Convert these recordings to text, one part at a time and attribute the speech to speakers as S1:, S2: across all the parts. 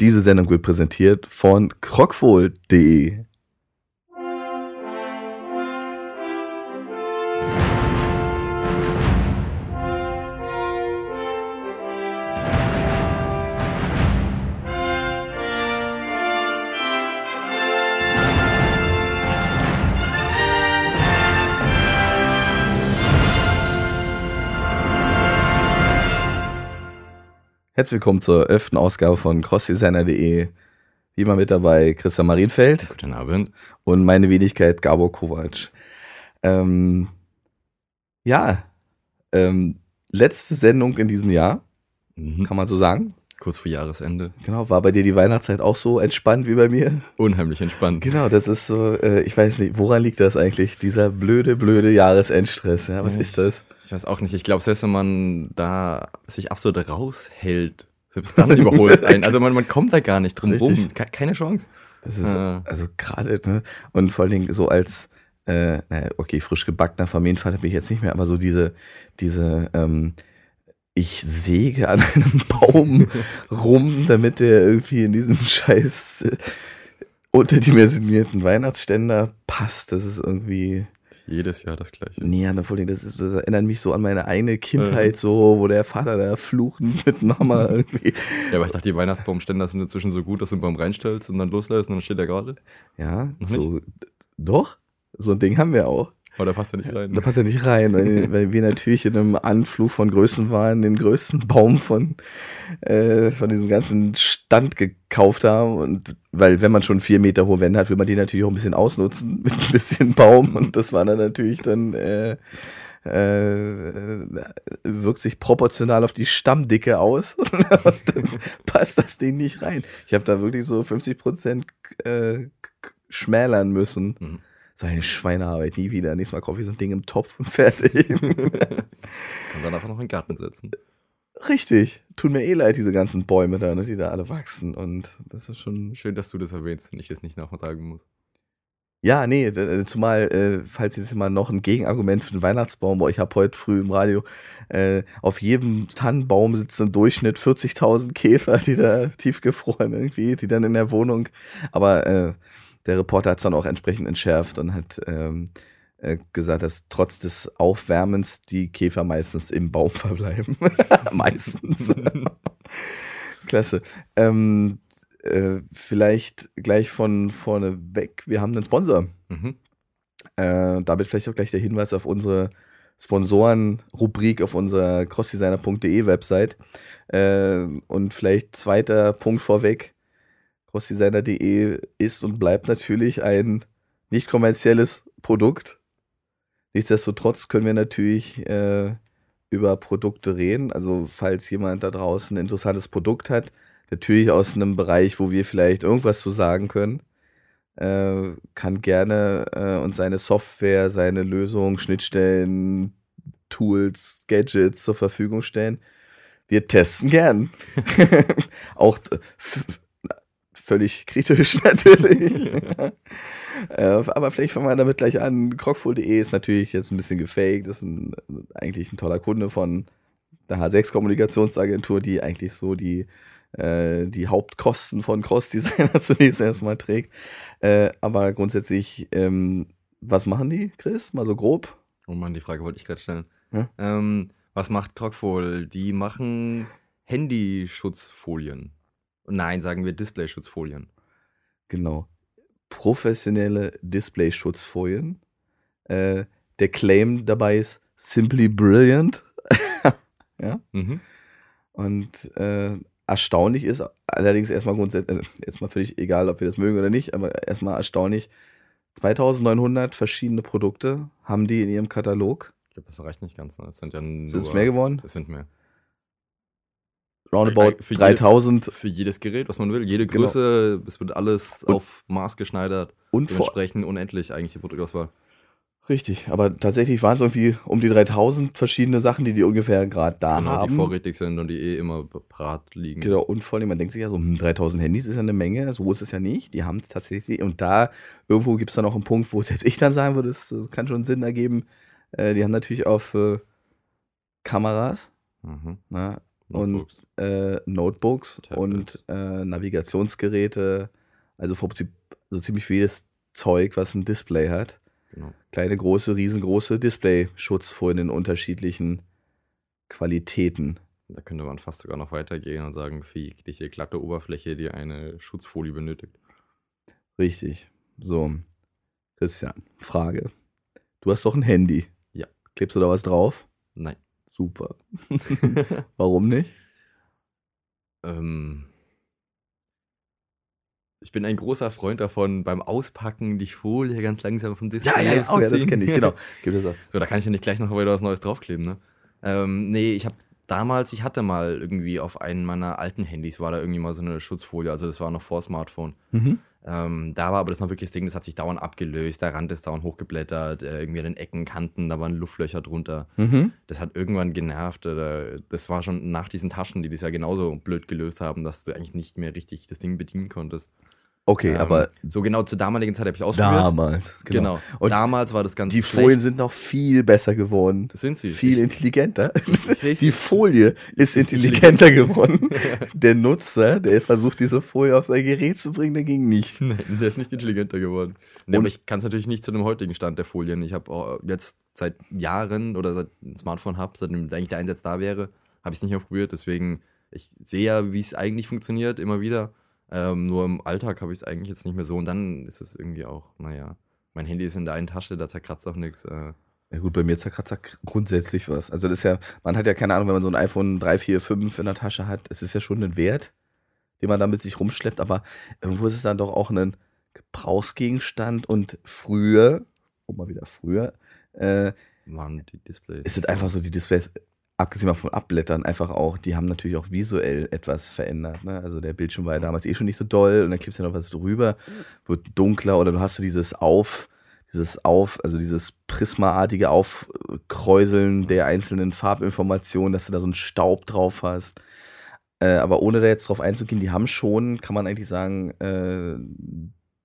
S1: Diese Sendung wird präsentiert von crockfohl.de. Herzlich willkommen zur elften Ausgabe von crossdesigner.de. Wie immer mit dabei Christian Marienfeld.
S2: Guten Abend.
S1: Und meine Wenigkeit Gabor Kovac. Ähm, ja, ähm, letzte Sendung in diesem Jahr,
S2: Mhm.
S1: kann man so sagen.
S2: Kurz vor Jahresende.
S1: Genau, war bei dir die Weihnachtszeit auch so entspannt wie bei mir?
S2: Unheimlich entspannt.
S1: Genau, das ist so, äh, ich weiß nicht, woran liegt das eigentlich? Dieser blöde, blöde Jahresendstress. Ja, was
S2: Ja,
S1: ist das?
S2: Ich weiß auch nicht. Ich glaube, selbst wenn man da sich absolut raushält, selbst dann überholt es einen. Also man, man kommt da gar nicht drum rum.
S1: Richtig.
S2: Ke- Keine Chance.
S1: Das ist,
S2: Ja.
S1: also gerade, ne? Und vor allen Dingen so als, äh, naja, okay, frisch gebackener Familienvater bin ich jetzt nicht mehr, aber so diese, diese, ähm, ich säge an einem Baum rum, damit der irgendwie in diesen scheiß äh, unterdimensionierten Weihnachtsständer passt. Das ist irgendwie,
S2: Jedes Jahr das gleiche.
S1: nee, vor allem, das, ist, das erinnert mich so an meine eigene Kindheit, so, wo der Vater da fluchend mit Mama irgendwie,
S2: Ja, aber ich dachte, die Weihnachtsbaumständer sind inzwischen so gut, dass du einen Baum reinstellst und dann loslässt und dann steht der gerade.
S1: ja,
S2: Noch
S1: so, doch, so ein Ding haben wir auch.
S2: Aber da passt er nicht rein.
S1: Da passt er nicht rein, weil, weil wir natürlich in einem Anflug von Größen waren, den größten Baum von, äh, von diesem ganzen Stand gekauft haben. Und weil, wenn man schon vier Meter hohe Wände hat, will man die natürlich auch ein bisschen ausnutzen mit ein bisschen Baum. Und das war dann natürlich dann, äh, äh, wirkt sich proportional auf die Stammdicke aus. und dann passt das Ding nicht rein. Ich habe da wirklich so 50 Prozent äh, schmälern müssen.
S2: Mhm.
S1: So eine Schweinearbeit, nie wieder. Nächstes Mal kaufe ich so ein Ding im Topf und fertig.
S2: Kann dann einfach noch in den Garten setzen.
S1: Richtig. Tut mir eh leid, diese ganzen Bäume da, ne, die da alle wachsen. Und das ist schon.
S2: Schön, dass du das erwähnst und ich das nicht nachher sagen muss.
S1: Ja, nee, d- zumal, äh, falls jetzt mal noch ein Gegenargument für den Weihnachtsbaum, boah, ich habe heute früh im Radio, äh, auf jedem Tannenbaum sitzen im Durchschnitt 40.000 Käfer, die da tiefgefroren irgendwie, die dann in der Wohnung. Aber äh, der Reporter hat es dann auch entsprechend entschärft und hat ähm, äh, gesagt, dass trotz des Aufwärmens die Käfer meistens im Baum verbleiben. meistens. Klasse. Ähm, äh, vielleicht gleich von vorne weg. Wir haben einen Sponsor.
S2: Mhm.
S1: Äh, damit vielleicht auch gleich der Hinweis auf unsere Sponsoren-Rubrik auf unserer crossdesigner.de Website. Äh, und vielleicht zweiter Punkt vorweg. Crossdesigner.de ist und bleibt natürlich ein nicht kommerzielles Produkt. Nichtsdestotrotz können wir natürlich äh, über Produkte reden. Also falls jemand da draußen ein interessantes Produkt hat, natürlich aus einem Bereich, wo wir vielleicht irgendwas zu sagen können, äh, kann gerne äh, uns seine Software, seine Lösung, Schnittstellen, Tools, Gadgets zur Verfügung stellen. Wir testen gern. Auch völlig kritisch natürlich. äh, aber vielleicht fangen wir damit gleich an. Crockful.de ist natürlich jetzt ein bisschen gefaked. Das ist ein, eigentlich ein toller Kunde von der H6-Kommunikationsagentur, die eigentlich so die, äh, die Hauptkosten von Cross-Designer zunächst erstmal trägt. Äh, aber grundsätzlich, ähm, was machen die, Chris? Mal so grob?
S2: Oh Mann, die Frage wollte ich gerade stellen.
S1: Ja?
S2: Ähm, was macht Crockfol? Die machen Handyschutzfolien. Nein, sagen wir Displayschutzfolien.
S1: Genau. Professionelle Display-Schutzfolien. Äh, der Claim dabei ist simply brilliant. ja.
S2: Mhm.
S1: Und äh, erstaunlich ist allerdings erstmal grundsätzlich, also erstmal völlig egal, ob wir das mögen oder nicht, aber erstmal erstaunlich. 2900 verschiedene Produkte haben die in ihrem Katalog.
S2: Ich glaube, das reicht nicht ganz. Ne? Es sind ja nur,
S1: Sind es mehr geworden?
S2: Es sind mehr.
S1: Roundabout
S2: für jedes-
S1: 3000
S2: Für jedes Gerät, was man will. Jede
S1: Genau.
S2: Größe, es wird alles
S1: Und-
S2: auf Maß geschneidert.
S1: und
S2: Dementsprechend unendlich eigentlich die Produktauswahl.
S1: Richtig, aber tatsächlich waren es irgendwie um die 3000 verschiedene Sachen, die die ungefähr gerade da
S2: genau,
S1: haben.
S2: die vorrätig sind und die eh immer parat liegen.
S1: Genau, und vor allem, man denkt sich ja so, hm, 3000 Handys ist ja eine Menge, so ist es ja nicht. Die haben tatsächlich, und da irgendwo gibt es dann auch einen Punkt, wo selbst ich dann sagen würde, das, das kann schon Sinn ergeben. Äh, die haben natürlich auf äh, Kameras,
S2: Mhm.
S1: Und äh, Notebooks
S2: Tablets.
S1: und äh, Navigationsgeräte. Also Prinzip so ziemlich jedes Zeug, was ein Display hat.
S2: Genau.
S1: Kleine, große, riesengroße Display-Schutzfolien in unterschiedlichen Qualitäten.
S2: Da könnte man fast sogar noch weitergehen und sagen, für jegliche glatte Oberfläche, die eine Schutzfolie benötigt.
S1: Richtig. So. Christian, Frage. Du hast doch ein Handy.
S2: Ja.
S1: Klebst du da was drauf?
S2: Nein.
S1: Super. Warum nicht?
S2: ähm, ich bin ein großer Freund davon, beim Auspacken die Folie ganz langsam vom Display
S1: oh ja, das
S2: ausziehen.
S1: kenne ich, genau. Gib das auf.
S2: So, da kann ich ja nicht gleich noch wieder was Neues draufkleben, ne? Ähm, nee, ich habe damals, ich hatte mal irgendwie auf einem meiner alten Handys, war da irgendwie mal so eine Schutzfolie, also das war noch vor Smartphone.
S1: Mhm.
S2: Ähm, da war aber das noch wirklich das Ding, das hat sich dauernd abgelöst, der Rand ist dauernd hochgeblättert, äh, irgendwie an den Ecken, Kanten, da waren Luftlöcher drunter.
S1: Mhm.
S2: Das hat irgendwann genervt. Oder das war schon nach diesen Taschen, die das ja genauso blöd gelöst haben, dass du eigentlich nicht mehr richtig das Ding bedienen konntest.
S1: Okay,
S2: Ähm,
S1: aber
S2: So genau zur damaligen Zeit habe ich ausprobiert.
S1: damals. Genau.
S2: Genau.
S1: Und
S2: damals war das ganz
S1: die
S2: schlecht.
S1: Folien sind noch viel besser geworden.
S2: sind sie.
S1: Viel
S2: Ich-
S1: intelligenter.
S2: seh's-
S1: Die Folie ist
S2: Ist
S1: intelligenter geworden. Der Nutzer, der versucht, diese Folie auf sein Gerät zu bringen, der ging nicht.
S2: Nein, der ist nicht intelligenter geworden. Nee,
S1: Und-
S2: aber ich kann es natürlich nicht zu dem heutigen Stand der Folien. Ich habe jetzt seit Jahren oder seit ein Smartphone habe, seitdem eigentlich der Einsatz da wäre, habe ich es nicht mehr probiert. Deswegen, ich sehe ja, wie es eigentlich funktioniert, immer wieder. Ähm, nur im Alltag habe ich es eigentlich jetzt nicht mehr so. Und dann ist es irgendwie auch, naja, mein Handy ist in der einen Tasche, da zerkratzt auch nichts. Äh,
S1: Ja gut, bei mir zerkratzt er grundsätzlich was. Also das ist ja, man hat ja keine Ahnung, wenn man so ein iPhone 3, 4, 5 in der Tasche hat, es ist ja schon ein Wert, den man da mit sich rumschleppt, aber irgendwo ist es dann doch auch ein Gebrauchsgegenstand und früher, oh mal wieder früher, äh,
S2: waren die Displays.
S1: ist es einfach so, die Displays, abgesehen mal von Abblättern, einfach auch, die haben natürlich auch visuell etwas verändert. Ne? Also der Bildschirm war ja damals eh schon nicht so doll und dann klebst du ja noch was drüber, wird dunkler oder du hast so dieses Auf, dieses Auf, also dieses prismaartige Aufkräuseln der einzelnen Farbinformationen, dass du da so einen Staub drauf hast. Äh, aber ohne da jetzt drauf einzugehen, die haben schon, kann man eigentlich sagen, äh,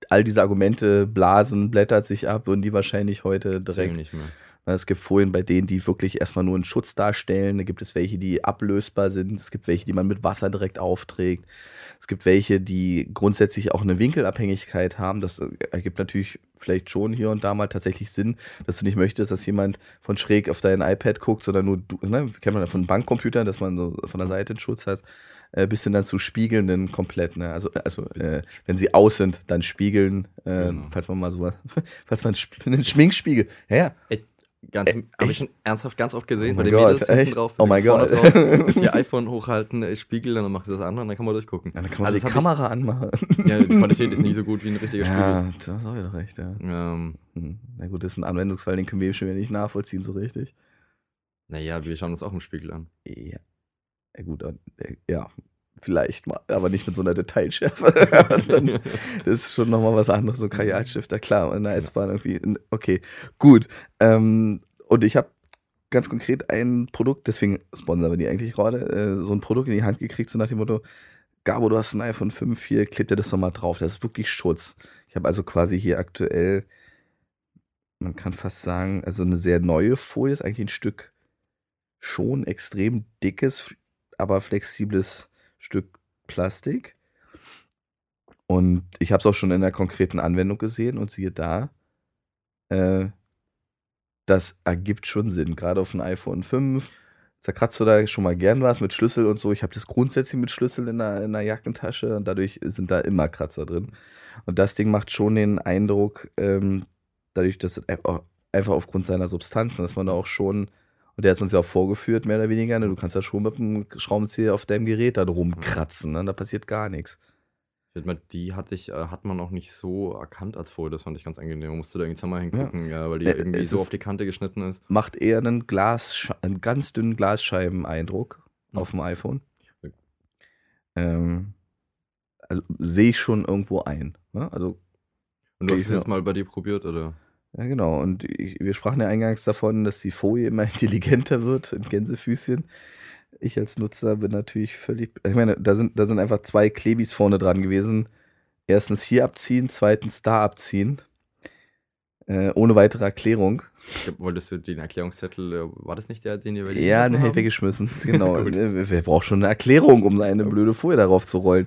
S1: all diese Argumente blasen, blättert sich ab und die wahrscheinlich heute direkt
S2: nicht mehr.
S1: Ne, Es gibt Folien, bei denen die wirklich erstmal nur einen Schutz darstellen. Da gibt es welche, die ablösbar sind. Es gibt welche, die man mit Wasser direkt aufträgt. Es gibt welche, die grundsätzlich auch eine Winkelabhängigkeit haben. Das ergibt natürlich vielleicht schon hier und da mal tatsächlich Sinn, dass du nicht möchtest, dass jemand von schräg auf dein iPad guckt, sondern nur du, ne, kennt man ja von Bankcomputern, dass man so von der Seite einen Schutz hat, äh, bis hin dann zu spiegelnden komplett. Ne? Also, also äh, wenn sie aus sind, dann spiegeln, äh,
S2: Genau.
S1: falls man mal so, falls man einen Schminkspiegel, ja,
S2: Ey, Ganz, habe ich schon ernsthaft ganz oft gesehen
S1: Oh
S2: bei den
S1: Gott,
S2: Mädels hinten
S1: echt?
S2: drauf.
S1: Oh mein Gott.
S2: Drauf, bis ihr iPhone hochhalten, äh, Spiegel, dann macht sie das andere und dann kann man durchgucken.
S1: Ja, dann kann man
S2: Also
S1: die
S2: das
S1: Kamera anmachen.
S2: Ich, ja, die Qualität ist nie so gut wie ein richtiger
S1: Ja, da hast du wieder recht, ja.
S2: Spiegel. Ähm,
S1: Hm. Na gut, das ist ein Anwendungsfall, den können wir schon wieder nicht nachvollziehen, so richtig.
S2: naja, wir schauen uns auch im Spiegel an.
S1: Ja. Ja, gut, dann, äh, ja, vielleicht mal, aber nicht mit so einer Detailschärfe. dann, das ist schon nochmal was anderes, so Kajalstifter, klar, in der S-Bahn irgendwie. Okay, gut. Ähm, und ich habe ganz konkret ein Produkt, deswegen sponsern wir die eigentlich gerade, äh, so ein Produkt in die Hand gekriegt, so nach dem Motto, Gabo, du hast ein iPhone 5, hier, klebt dir das doch mal drauf. Das ist wirklich Schutz. Ich habe also quasi hier aktuell, man kann fast sagen, also eine sehr neue Folie, ist eigentlich ein Stück schon extrem dickes, aber flexibles Stück Plastik. Und ich habe es auch schon in der konkreten Anwendung gesehen und siehe da, äh, das ergibt schon Sinn. Gerade auf dem iPhone 5 zerkratzt du da schon mal gern was mit Schlüssel und so. Ich habe das grundsätzlich mit Schlüssel in der, in der Jackentasche und dadurch sind da immer Kratzer drin. Und das Ding macht schon den Eindruck, ähm, dadurch, dass einfach einfach aufgrund seiner Substanzen, dass man da auch schon, und der hat es uns ja auch vorgeführt, mehr oder weniger, ne, du kannst ja schon mit dem Schraubenzieher auf deinem Gerät da rumkratzen, ne, da passiert gar nichts.
S2: Die hatte ich, äh, hat man auch nicht so erkannt als Folie, das fand ich ganz angenehm. Man musste da irgendwie zweimal hingucken, ja. weil die
S1: Äh,
S2: irgendwie so auf die Kante geschnitten ist.
S1: Macht eher einen Glas, einen ganz dünnen Glasscheiben-Eindruck
S2: Ja.
S1: auf dem iPhone.
S2: Ja.
S1: Ähm, also sehe ich schon irgendwo ein. Ne? Also
S2: Und du hast es
S1: Ja.
S2: jetzt mal bei dir probiert, oder?
S1: Ja, genau. Und ich, wir sprachen ja eingangs davon, dass die Folie immer intelligenter wird in Gänsefüßchen. Ich als Nutzer bin natürlich völlig. Ich meine, da sind, da sind einfach zwei Klebis vorne dran gewesen. Erstens hier abziehen, zweitens da abziehen. Äh, ohne weitere Erklärung.
S2: Wolltest du den Erklärungszettel, äh, war das nicht der, den ihr
S1: Ja, den hätte ich weggeschmissen. Genau.
S2: Gut.
S1: Wer braucht schon eine Erklärung, um eine blöde Folie darauf zu rollen?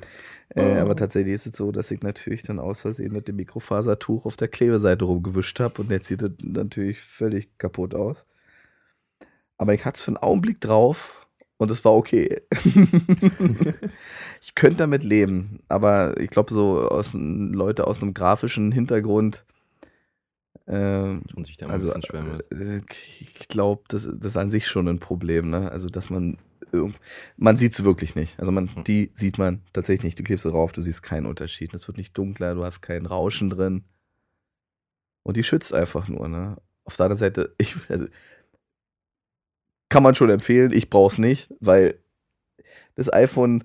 S1: Äh, aber tatsächlich ist es so, dass ich natürlich dann aus Versehen mit dem Mikrofasertuch auf der Klebeseite rumgewischt habe und jetzt sieht es natürlich völlig kaputt aus. Aber ich hatte es für einen Augenblick drauf und es war okay. ich könnte damit leben, aber ich glaube, so aus, Leute aus einem grafischen Hintergrund äh,
S2: Und sich da
S1: also,
S2: ein bisschen schwer mit.
S1: äh, ich glaube, das, das ist an sich schon ein Problem, ne? Also, dass man man sieht es wirklich nicht. Also man,
S2: Hm.
S1: die sieht man tatsächlich nicht. Du klebst sie drauf, du siehst keinen Unterschied. Es wird nicht dunkler, du hast kein Rauschen drin. Und die schützt einfach nur, ne? Auf der anderen Seite, ich, also, kann man schon empfehlen, ich brauch's nicht, weil das iPhone,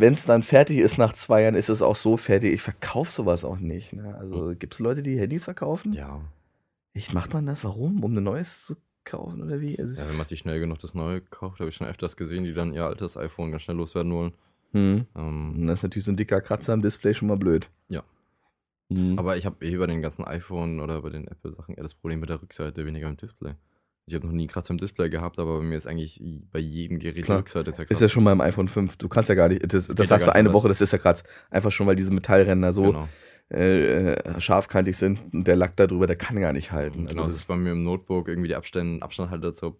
S1: wenn es dann fertig ist nach zwei Jahren, ist es auch so fertig. Ich verkaufe sowas auch nicht. Ne? Also gibt es Leute, die Handys verkaufen?
S2: Ja.
S1: Ich macht man das? Warum? Um ein neues zu kaufen oder wie? Also,
S2: ja, wenn man sich schnell genug das neue kauft, habe ich schon öfters gesehen, die dann ihr altes iPhone ganz schnell loswerden wollen.
S1: hm.
S2: Ähm,
S1: Und das ist natürlich so ein dicker Kratzer am Display schon mal blöd.
S2: Ja.
S1: Hm.
S2: aber ich habe eh bei den ganzen iPhone oder bei den Apple-Sachen eher das Problem mit der Rückseite, weniger im Display. Ich habe noch nie Kratzer im Display gehabt, aber bei mir ist eigentlich bei jedem Gerät
S1: Klar.
S2: Rückseite
S1: ist ja schon beim iPhone 5. Du kannst ja gar nicht. Das, das
S2: ja
S1: hast du eine. Woche, das ist ja Kratz. Einfach schon, weil diese Metallränder so
S2: Genau.
S1: äh, scharfkantig sind und der Lack da drüber, der kann gar nicht halten.
S2: Genau,
S1: Also
S2: das ist bei mir im Notebook irgendwie die Abstände, Abstandhalter zur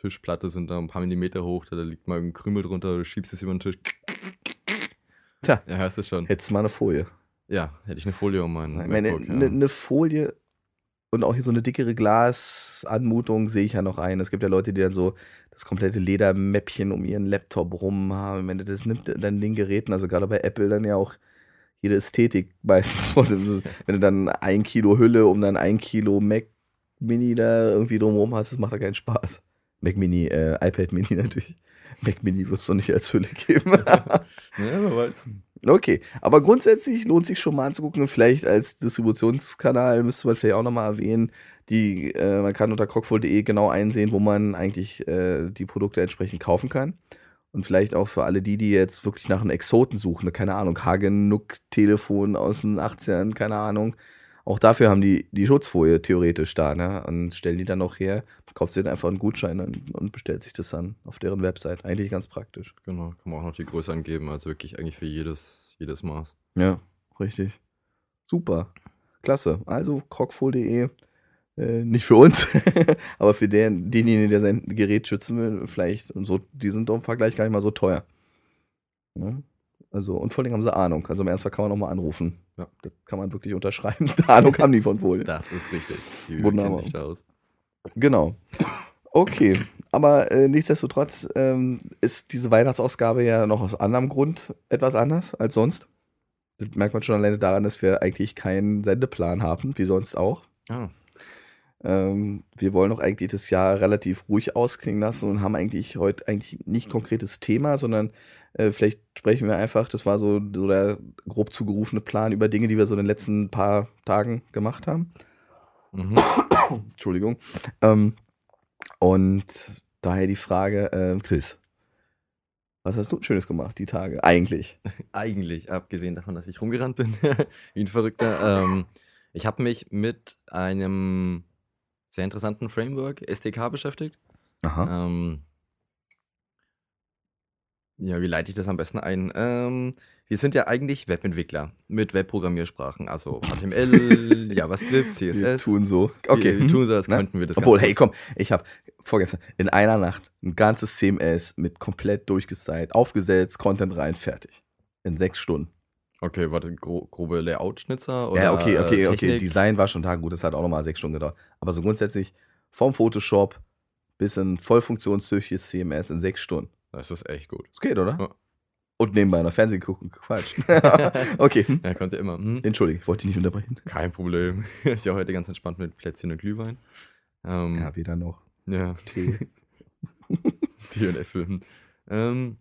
S2: Tischplatte sind da ein paar Millimeter hoch, da liegt mal ein Krümel drunter, du schiebst es über den Tisch.
S1: Tja.
S2: Ja, hörst du schon.
S1: hättest du mal eine Folie.
S2: Ja, hätte ich eine Folie um meinen
S1: meine,
S2: ja.
S1: eine Folie und auch hier so eine dickere Glasanmutung sehe ich ja noch ein. Es gibt ja Leute, die dann so das komplette Ledermäppchen um ihren Laptop rum haben. Wenn du das nimmt, dann den Geräten, also gerade bei Apple dann ja auch jede Ästhetik meistens. Wenn du dann ein Kilo Hülle um dann ein Kilo Mac Mini da irgendwie drumherum hast, das macht ja keinen Spaß. Mac Mini, äh, iPad Mini natürlich. Mac Mini wirst du nicht als Hülle geben.
S2: Ja, wer weiß.
S1: Okay, aber grundsätzlich lohnt sich schon mal anzugucken vielleicht als Distributionskanal müsste man vielleicht auch nochmal erwähnen, die, äh, man kann unter crockful.de genau einsehen, wo man eigentlich äh, die Produkte entsprechend kaufen kann. Und vielleicht auch für alle die, die jetzt wirklich nach einem Exoten suchen, ne, keine Ahnung, Hagenuck-Telefon aus den 80ern, keine Ahnung. Auch dafür haben die die Schutzfolie theoretisch da, ne? Und stellen die dann auch her, kaufst dir dann einfach einen Gutschein und, und bestellt sich das dann auf deren Website. Eigentlich ganz praktisch.
S2: Genau, kann man auch noch die Größe angeben, also wirklich eigentlich für jedes, jedes Maß.
S1: Ja, richtig. Super. Klasse. Also crockful.de. Äh, nicht für uns, aber für den, denjenigen, der sein Gerät schützen will, vielleicht. Und so, die sind doch im Vergleich gar nicht mal so teuer. Ja? Also, und vor allem haben sie Ahnung. Also im Ernstfall kann man nochmal anrufen.
S2: Ja.
S1: Das kann man wirklich unterschreiben. Ahnung haben die von wohl.
S2: Das ist richtig. Die
S1: Wunderbar.
S2: sich da aus.
S1: Genau. Okay, aber äh, nichtsdestotrotz ähm, ist diese Weihnachtsausgabe ja noch aus anderem Grund etwas anders als sonst. Das merkt man schon alleine daran, dass wir eigentlich keinen Sendeplan haben, wie sonst auch.
S2: Ah,
S1: Ähm, wir wollen auch eigentlich das Jahr relativ ruhig ausklingen lassen und haben eigentlich heute eigentlich nicht konkretes Thema, sondern äh, vielleicht sprechen wir einfach, das war so, so der grob zugerufene Plan über Dinge, die wir so in den letzten paar Tagen gemacht haben.
S2: Mhm.
S1: Entschuldigung. Ähm, und daher die Frage, ähm, Chris, was hast du Schönes gemacht die Tage? Eigentlich.
S2: Eigentlich, abgesehen davon, dass ich rumgerannt bin, wie ein Verrückter. Ähm, ich habe mich mit einem sehr interessanten Framework, SDK, beschäftigt.
S1: Aha.
S2: Ähm, ja, wie leite ich das am besten ein? Ähm, wir sind ja eigentlich Webentwickler mit Webprogrammiersprachen, also HTML, JavaScript,
S1: Wir
S2: CSS.
S1: tun so. Okay.
S2: wir, wir tun so, als könnten wir das
S1: Obwohl, hey, komm, ich habe vorgestern in einer Nacht ein ganzes CMS mit komplett durchgestylt, aufgesetzt, Content rein, fertig. In sechs Stunden.
S2: Okay, warte, gro grobe Layout-Schnitzer? oder,
S1: ja, okay, okay,
S2: äh,
S1: okay.
S2: Technik?
S1: Design war schon da gut, das hat auch nochmal sechs Stunden gedauert. Aber so grundsätzlich vom Photoshop bis ein voll funktionstüchtiges CMS in sechs Stunden.
S2: Das ist echt gut.
S1: Das geht, oder?
S2: Ja.
S1: Und nebenbei noch Fernsehen gucken, Quatsch. okay?
S2: Er konnte immer. Hm?
S1: entschuldige, ich wollte dich nicht unterbrechen.
S2: Kein Problem. Ist ja heute ganz entspannt mit Plätzchen und Glühwein. Ähm,
S1: Ja, weder noch.
S2: ja.
S1: Tee.
S2: Tee und Äpfel. hm. Ähm,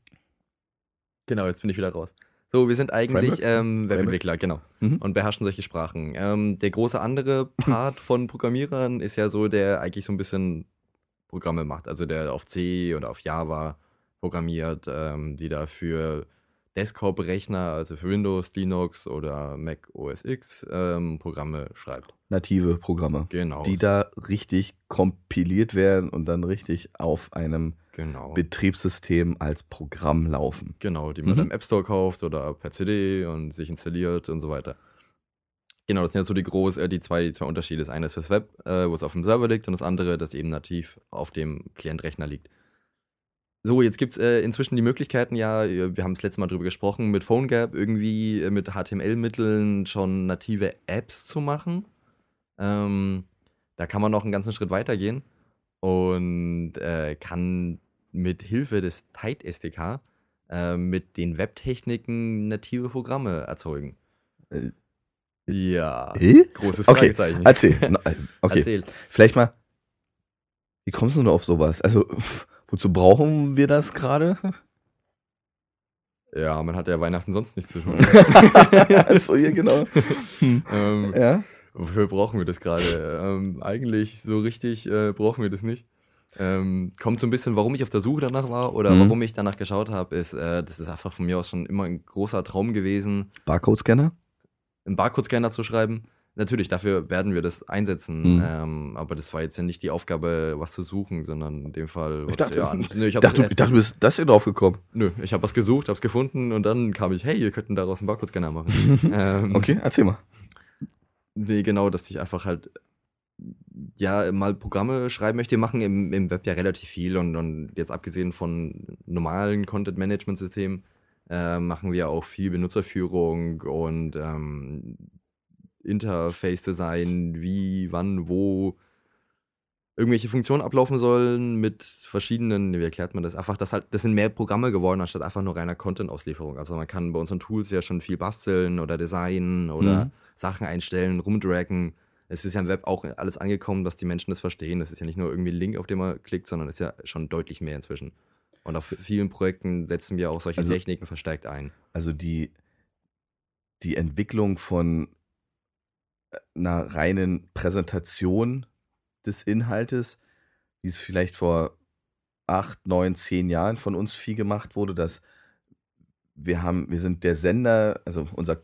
S2: genau, jetzt bin ich wieder raus. So, wir sind eigentlich ähm, Webentwickler, genau.
S1: Mhm.
S2: Und beherrschen solche Sprachen. Ähm, der große andere Part von Programmierern ist ja so, der eigentlich so ein bisschen Programme macht. Also der auf C oder auf Java programmiert, ähm, die da für Desktop-Rechner, also für Windows, Linux oder Mac OS X, ähm, Programme schreibt.
S1: native Programme,
S2: Genau.
S1: die da richtig kompiliert werden und dann richtig auf einem
S2: genau.
S1: Betriebssystem als Programm laufen.
S2: Genau, die man
S1: Mhm.
S2: im App Store kauft oder per CD und sich installiert und so weiter. Genau, das sind jetzt so die groß, äh, die zwei, die zwei Unterschiede. Das eine ist fürs Web, äh, wo es auf dem Server liegt, und das andere, das eben nativ auf dem Klientrechner liegt. So, jetzt gibt es äh, inzwischen die Möglichkeiten, ja, wir haben das letzte Mal drüber gesprochen, mit PhoneGap irgendwie äh, mit HTML-Mitteln schon native Apps zu machen. Ähm, da kann man noch einen ganzen Schritt weitergehen und äh, kann mit Hilfe des Tide SDK äh, mit den Webtechniken native Programme erzeugen.
S1: Äh,
S2: Ja.
S1: Äh?
S2: Großes
S1: Okay,
S2: Fragezeichen.
S1: Erzähl. Äh, Okay,
S2: Erzähl.
S1: vielleicht mal, wie kommst du denn auf sowas? Also, wozu brauchen wir das gerade?
S2: Ja, man hat ja Weihnachten sonst nichts zu tun.
S1: also, hier genau. Hm.
S2: ähm,
S1: Ja?
S2: wofür brauchen wir das gerade? Ähm, eigentlich so richtig äh, brauchen wir das nicht. Ähm, kommt so ein bisschen, warum ich auf der Suche danach war oder
S1: Mhm.
S2: warum ich danach geschaut habe, ist, äh, das ist einfach von mir aus schon immer ein großer Traum gewesen,
S1: Barcode-Scanner?
S2: einen Barcode-Scanner zu schreiben. Natürlich, dafür werden wir das einsetzen,
S1: Mhm.
S2: ähm, aber das war jetzt ja nicht die Aufgabe, was zu suchen, sondern in dem Fall.
S1: Ich dachte-
S2: ja, nö, ich
S1: dachte,
S2: das-
S1: ich dachte, du bist das hier drauf gekommen.
S2: Nö, ich habe was gesucht, hab's gefunden und dann kam ich, hey, ihr könnten daraus einen Barcode-Scanner machen. ähm,
S1: Okay, erzähl mal.
S2: Nee, genau, dass ich einfach halt ja mal Programme schreiben möchte. Machen im, im Web ja relativ viel und, und jetzt abgesehen von normalen Content-Management-Systemen äh, machen wir auch viel Benutzerführung und ähm, Interface-Design, wie, wann, wo irgendwelche Funktionen ablaufen sollen mit verschiedenen, wie erklärt man das? Einfach, das halt, das sind mehr Programme geworden, anstatt einfach nur reiner Content-Auslieferung. Also man kann bei unseren Tools ja schon viel basteln oder designen oder
S1: Mhm.
S2: Sachen einstellen, rumdraggen. Es ist ja im Web auch alles angekommen, dass die Menschen das verstehen. Das ist ja nicht nur irgendwie ein Link, auf den man klickt, sondern es ist ja schon deutlich mehr inzwischen. Und auf vielen Projekten setzen wir auch solche
S1: Also-
S2: Techniken verstärkt ein.
S1: Also die, die Entwicklung von einer reinen Präsentation des Inhaltes, wie es vielleicht vor acht, neun, zehn Jahren von uns viel gemacht wurde, dass wir haben, wir sind der Sender, also unser,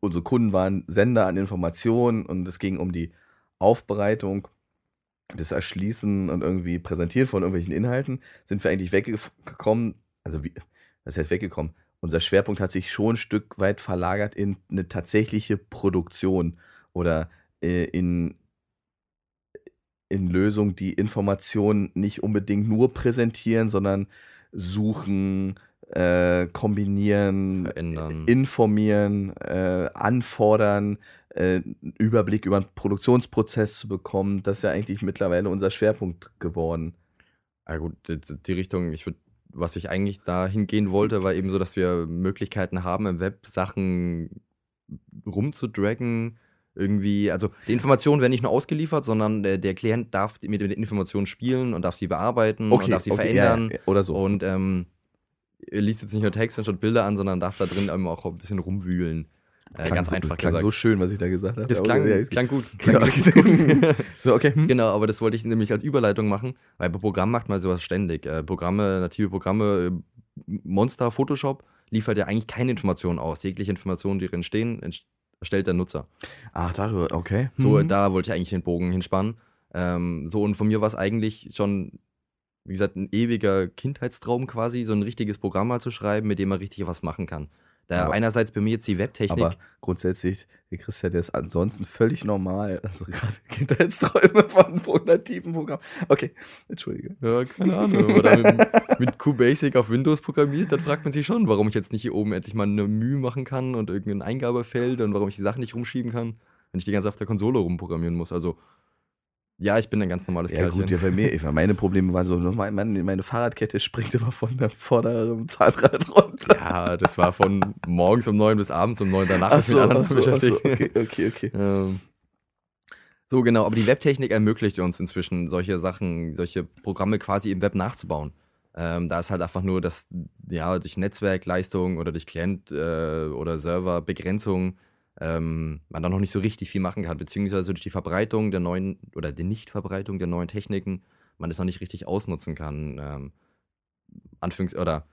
S1: unsere Kunden waren Sender an Informationen und es ging um die Aufbereitung, das Erschließen und irgendwie Präsentieren von irgendwelchen Inhalten, sind wir eigentlich weggekommen, also wie, was heißt weggekommen? Unser Schwerpunkt hat sich schon ein Stück weit verlagert in eine tatsächliche Produktion oder äh, in, in Lösungen, die Informationen nicht unbedingt nur präsentieren, sondern suchen, äh, kombinieren,
S2: Verändern.
S1: informieren, äh, anfordern, äh, einen Überblick über den Produktionsprozess zu bekommen. Das ist ja eigentlich mittlerweile unser Schwerpunkt geworden.
S2: Ja gut, die, die Richtung, ich würde, was ich eigentlich da hingehen wollte, war eben so, dass wir Möglichkeiten haben, im Web Sachen rumzudraggen. Irgendwie, also die Informationen werden nicht nur ausgeliefert, sondern der, der Klient darf mit den Informationen spielen und darf sie bearbeiten und darf sie verändern.
S1: ja, ja, oder so.
S2: Und ähm, liest jetzt nicht nur Text und schaut Bilder an, sondern darf da drin auch ein bisschen rumwühlen. Äh, ganz
S1: so,
S2: einfach
S1: klang
S2: gesagt.
S1: so schön, was ich da gesagt habe.
S2: das klang,
S1: ja,
S2: klang gut. Klang
S1: Genau. so, okay. Hm?
S2: Genau, aber das wollte ich nämlich als Überleitung machen, weil bei Programm macht man sowas ständig. Äh, Programme, native Programme, äh, Monster, Photoshop liefert ja eigentlich keine Informationen aus. Jegliche Informationen, die drin stehen, erstellt der Nutzer.
S1: Ach, darüber, okay.
S2: So,
S1: Mhm.
S2: da wollte ich eigentlich den Bogen hinspannen. Ähm, so, und von mir war es eigentlich schon, wie gesagt, ein ewiger Kindheitstraum quasi, so ein richtiges Programm mal zu schreiben, mit dem man richtig was machen kann. Da
S1: Aber-
S2: einerseits bei mir jetzt die Webtechnik.
S1: Aber grundsätzlich, der Christian, der ist ansonsten völlig normal. Also gerade Kindheitsträume von einem nativen Programm. Okay, entschuldige.
S2: Ja, keine Ahnung. Wenn man da mit, mit QBasic auf Windows programmiert, dann fragt man sich schon, warum ich jetzt nicht hier oben endlich mal eine Mühe machen kann und irgendein Eingabefeld und warum ich die Sachen nicht rumschieben kann, wenn ich die ganze Zeit auf der Konsole rumprogrammieren muss. Also, ja, ich bin ein ganz normales
S1: Ja
S2: Kerlchen.
S1: gut, ja bei mir, ich, meine Probleme waren so, meine, meine, Fahrradkette springt immer von der vorderen Zahnrad runter.
S2: Ja, das war von morgens um neun bis abends um neun. Danach
S1: Ach
S2: ist
S1: so, ach
S2: Sachen
S1: so, ach so,
S2: beschäftigt.
S1: okay, okay, okay.
S2: Ähm, so, genau, aber die Webtechnik ermöglicht uns inzwischen, solche Sachen, solche Programme quasi im Web nachzubauen. Ähm, da ist halt einfach nur, dass ja durch Netzwerkleistung oder durch Client äh, oder Serverbegrenzung ähm, man da noch nicht so richtig viel machen kann, beziehungsweise durch die Verbreitung der neuen oder die Nichtverbreitung der neuen Techniken man das noch nicht richtig ausnutzen kann. Ähm, Anführungs- oder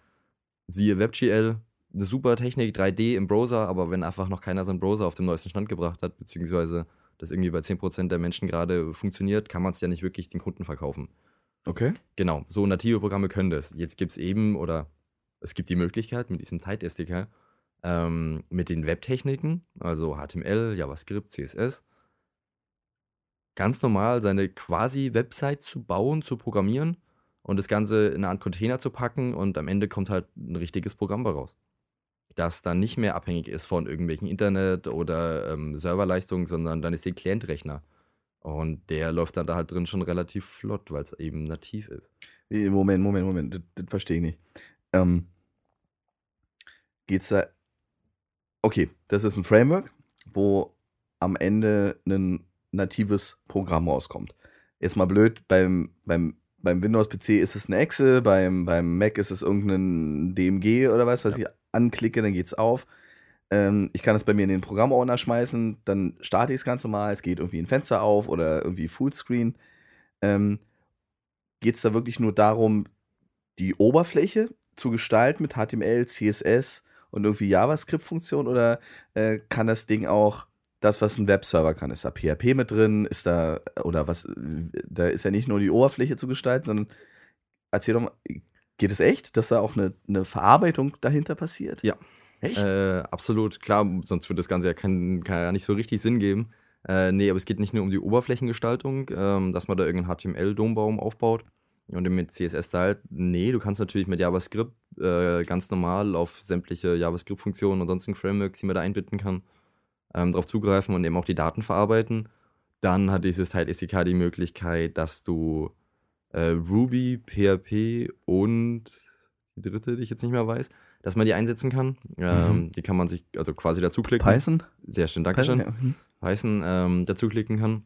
S2: siehe WebGL, eine super Technik, 3D im Browser, aber wenn einfach noch keiner seinen Browser auf dem neuesten Stand gebracht hat, beziehungsweise das irgendwie bei 10% der Menschen gerade funktioniert, kann man es ja nicht wirklich den Kunden verkaufen.
S1: Okay.
S2: Genau, so native Programme können das. Jetzt gibt es eben, oder es gibt die Möglichkeit mit diesem Tight SDK, ähm, mit den Webtechniken, also HTML, JavaScript, CSS, ganz normal seine quasi Website zu bauen, zu programmieren und das Ganze in eine Art Container zu packen und am Ende kommt halt ein richtiges Programm raus. Das dann nicht mehr abhängig ist von irgendwelchen Internet- oder ähm, Serverleistungen, sondern dann ist der Klientrechner. Und der läuft dann da halt drin schon relativ flott, weil es eben nativ ist.
S1: Moment, Moment, Moment, das, das verstehe ich nicht. Ähm, geht's da. Okay, das ist ein Framework, wo am Ende ein natives Programm rauskommt. Jetzt mal blöd, beim, beim, beim Windows-PC ist es eine Excel, beim, beim Mac ist es irgendein DMG oder was, was ja. ich anklicke, dann geht's auf. Ähm, ich kann es bei mir in den Programmordner schmeißen, dann starte ich es ganz normal, es geht irgendwie ein Fenster auf oder irgendwie Fullscreen. Ähm, geht es da wirklich nur darum, die Oberfläche zu gestalten mit HTML, CSS und irgendwie JavaScript-Funktion oder äh, kann das Ding auch das, was ein Webserver kann? Ist da PHP mit drin? Ist da, oder was, da ist ja nicht nur die Oberfläche zu gestalten, sondern erzähl doch mal, geht es echt, dass da auch eine, eine Verarbeitung dahinter passiert?
S2: Ja. Echt? Äh, absolut, klar, sonst würde das Ganze ja kein, kann ja nicht so richtig Sinn geben. Äh, nee, aber es geht nicht nur um die Oberflächengestaltung, ähm, dass man da irgendeinen HTML-Dombaum aufbaut und mit CSS da halt, nee, du kannst natürlich mit JavaScript äh, ganz normal auf sämtliche JavaScript-Funktionen und sonstigen Frameworks, die man da einbinden kann, ähm, darauf zugreifen und eben auch die Daten verarbeiten. Dann hat dieses Teil SDK die Möglichkeit, dass du äh, Ruby, PHP und die dritte, die ich jetzt nicht mehr weiß, dass man die einsetzen kann. Ähm, mhm. Die kann man sich also quasi dazuklicken.
S1: Python?
S2: Sehr schön, Dankeschön. Python, ja. mhm. Python ähm, dazuklicken kann,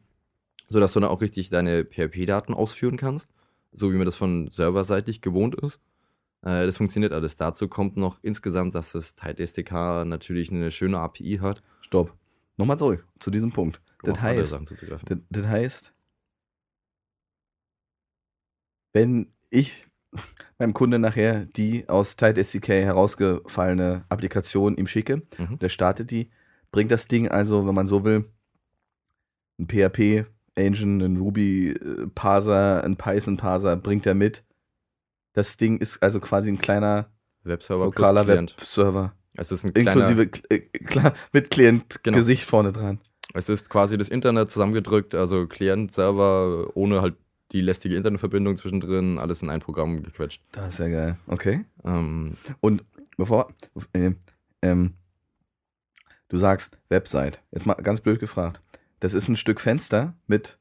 S2: sodass du dann auch richtig deine PHP-Daten ausführen kannst, so wie man das von serverseitig gewohnt ist. Äh, das funktioniert alles. Dazu kommt noch insgesamt, dass das Tide SDK natürlich eine schöne API hat.
S1: Stopp. Nochmal zurück zu diesem Punkt. Das heißt, das, das heißt, wenn ich meinem Kunde nachher die aus Tide SDK herausgefallene Applikation ihm schicke, mhm. der startet die, bringt das Ding also, wenn man so will, ein PHP Engine, ein Ruby äh, Parser, ein Python Parser bringt er mit. Das Ding ist also quasi ein kleiner
S2: Webserver
S1: lokaler Webserver.
S2: Es ist ein
S1: Inklusive äh, klar, mit Klient-Gesicht genau. vorne dran.
S2: Es ist quasi das Internet zusammengedrückt, also Client-Server ohne halt die lästige Internetverbindung zwischendrin, alles in ein Programm gequetscht.
S1: Das ist ja geil. Okay.
S2: Ähm,
S1: Und bevor, äh, ähm, du sagst Website, jetzt mal ganz blöd gefragt. Das ist ein Stück Fenster mit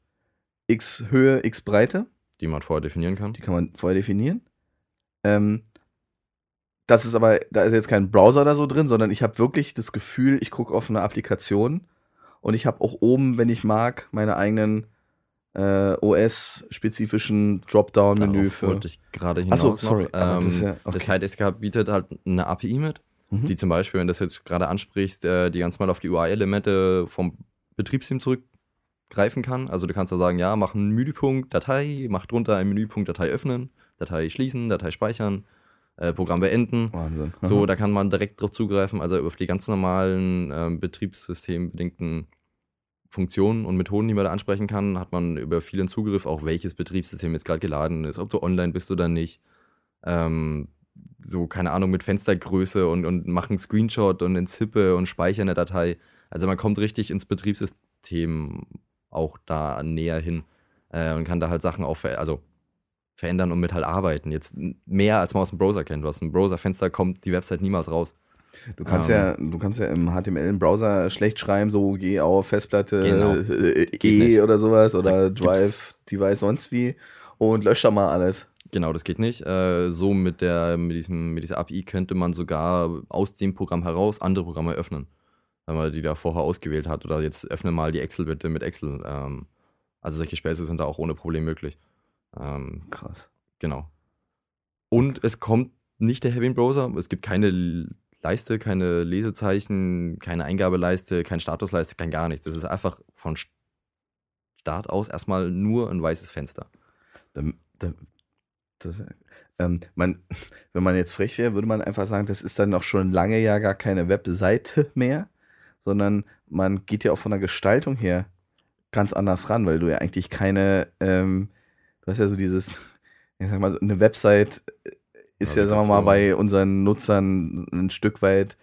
S1: x Höhe, x Breite.
S2: Die man vorher definieren kann.
S1: Die kann man vorher definieren. Ähm, das ist aber, da ist jetzt kein Browser da so drin, sondern ich habe wirklich das Gefühl, ich gucke auf eine Applikation und ich habe auch oben, wenn ich mag, meine eigenen äh, OS-spezifischen Dropdown-Menü
S2: für. wollte ich gerade hinaus Achso,
S1: sorry.
S2: Ähm, das, ja, okay. das bietet halt eine API mit, mhm. die zum Beispiel, wenn du das jetzt gerade ansprichst, äh, die ganz mal auf die UI-Elemente vom Betriebssystem zurückgreifen kann. Also du kannst da sagen, ja, mach einen Menüpunkt Datei, mach drunter einen Menüpunkt Datei öffnen, Datei schließen, Datei speichern, äh, Programm beenden.
S1: Wahnsinn.
S2: So, da kann man direkt drauf zugreifen, also auf die ganz normalen äh, betriebssystembedingten Funktionen und Methoden, die man da ansprechen kann, hat man über vielen Zugriff, auch welches Betriebssystem jetzt gerade geladen ist, ob du online bist oder nicht. Ähm, so, keine Ahnung, mit Fenstergröße und, und machen Screenshot und Zippe und speichern eine Datei. Also man kommt richtig ins Betriebssystem auch da näher hin äh, und kann da halt Sachen auch, ver also verändern und mit halt arbeiten. Jetzt mehr als man aus dem Browser kennt. Du hast ein Browserfenster, kommt die Website niemals raus.
S1: Du kannst um, ja, du kannst ja im HTML im Browser schlecht schreiben, so geh auf Festplatte
S2: genau.
S1: äh, E oder sowas oder Drive, Device sonst wie und löscht da mal alles.
S2: Genau, das geht nicht. Äh, so mit der, mit diesem, mit dieser API könnte man sogar aus dem Programm heraus andere Programme öffnen. Wenn man die da vorher ausgewählt hat. Oder jetzt öffne mal die Excel bitte mit Excel. Ähm, also solche Späße sind da auch ohne Problem möglich. Ähm,
S1: Krass.
S2: Genau. Und es kommt nicht der Heavy Browser. Es gibt keine Leiste, keine Lesezeichen, keine Eingabeleiste, kein Statusleiste, kein gar nichts. Das ist einfach von Start aus erstmal nur ein weißes Fenster.
S1: Das, ähm, man, wenn man jetzt frech wäre, würde man einfach sagen, das ist dann noch schon lange ja gar keine Webseite mehr, sondern man geht ja auch von der Gestaltung her ganz anders ran, weil du ja eigentlich keine, ähm, du hast ja so dieses, ich sag mal, so eine Website ist ja, sagen wir mal, bei unseren Nutzern ein Stück weit,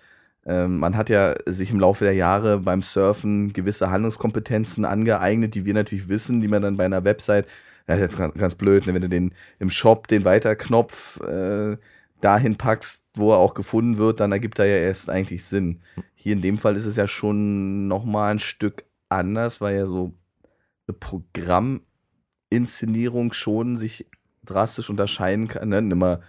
S1: ähm, man hat ja sich im Laufe der Jahre beim Surfen gewisse Handlungskompetenzen angeeignet, die wir natürlich wissen, die man dann bei einer Website, das ist jetzt ganz, ganz blöd, ne, wenn du den im Shop den Weiterknopf äh, dahin packst, wo er auch gefunden wird, dann ergibt er ja erst eigentlich Sinn. Hier in dem Fall ist es ja schon nochmal ein Stück anders, weil ja so eine Programminszenierung schon sich drastisch unterscheiden kann. Ne? Nimm mal,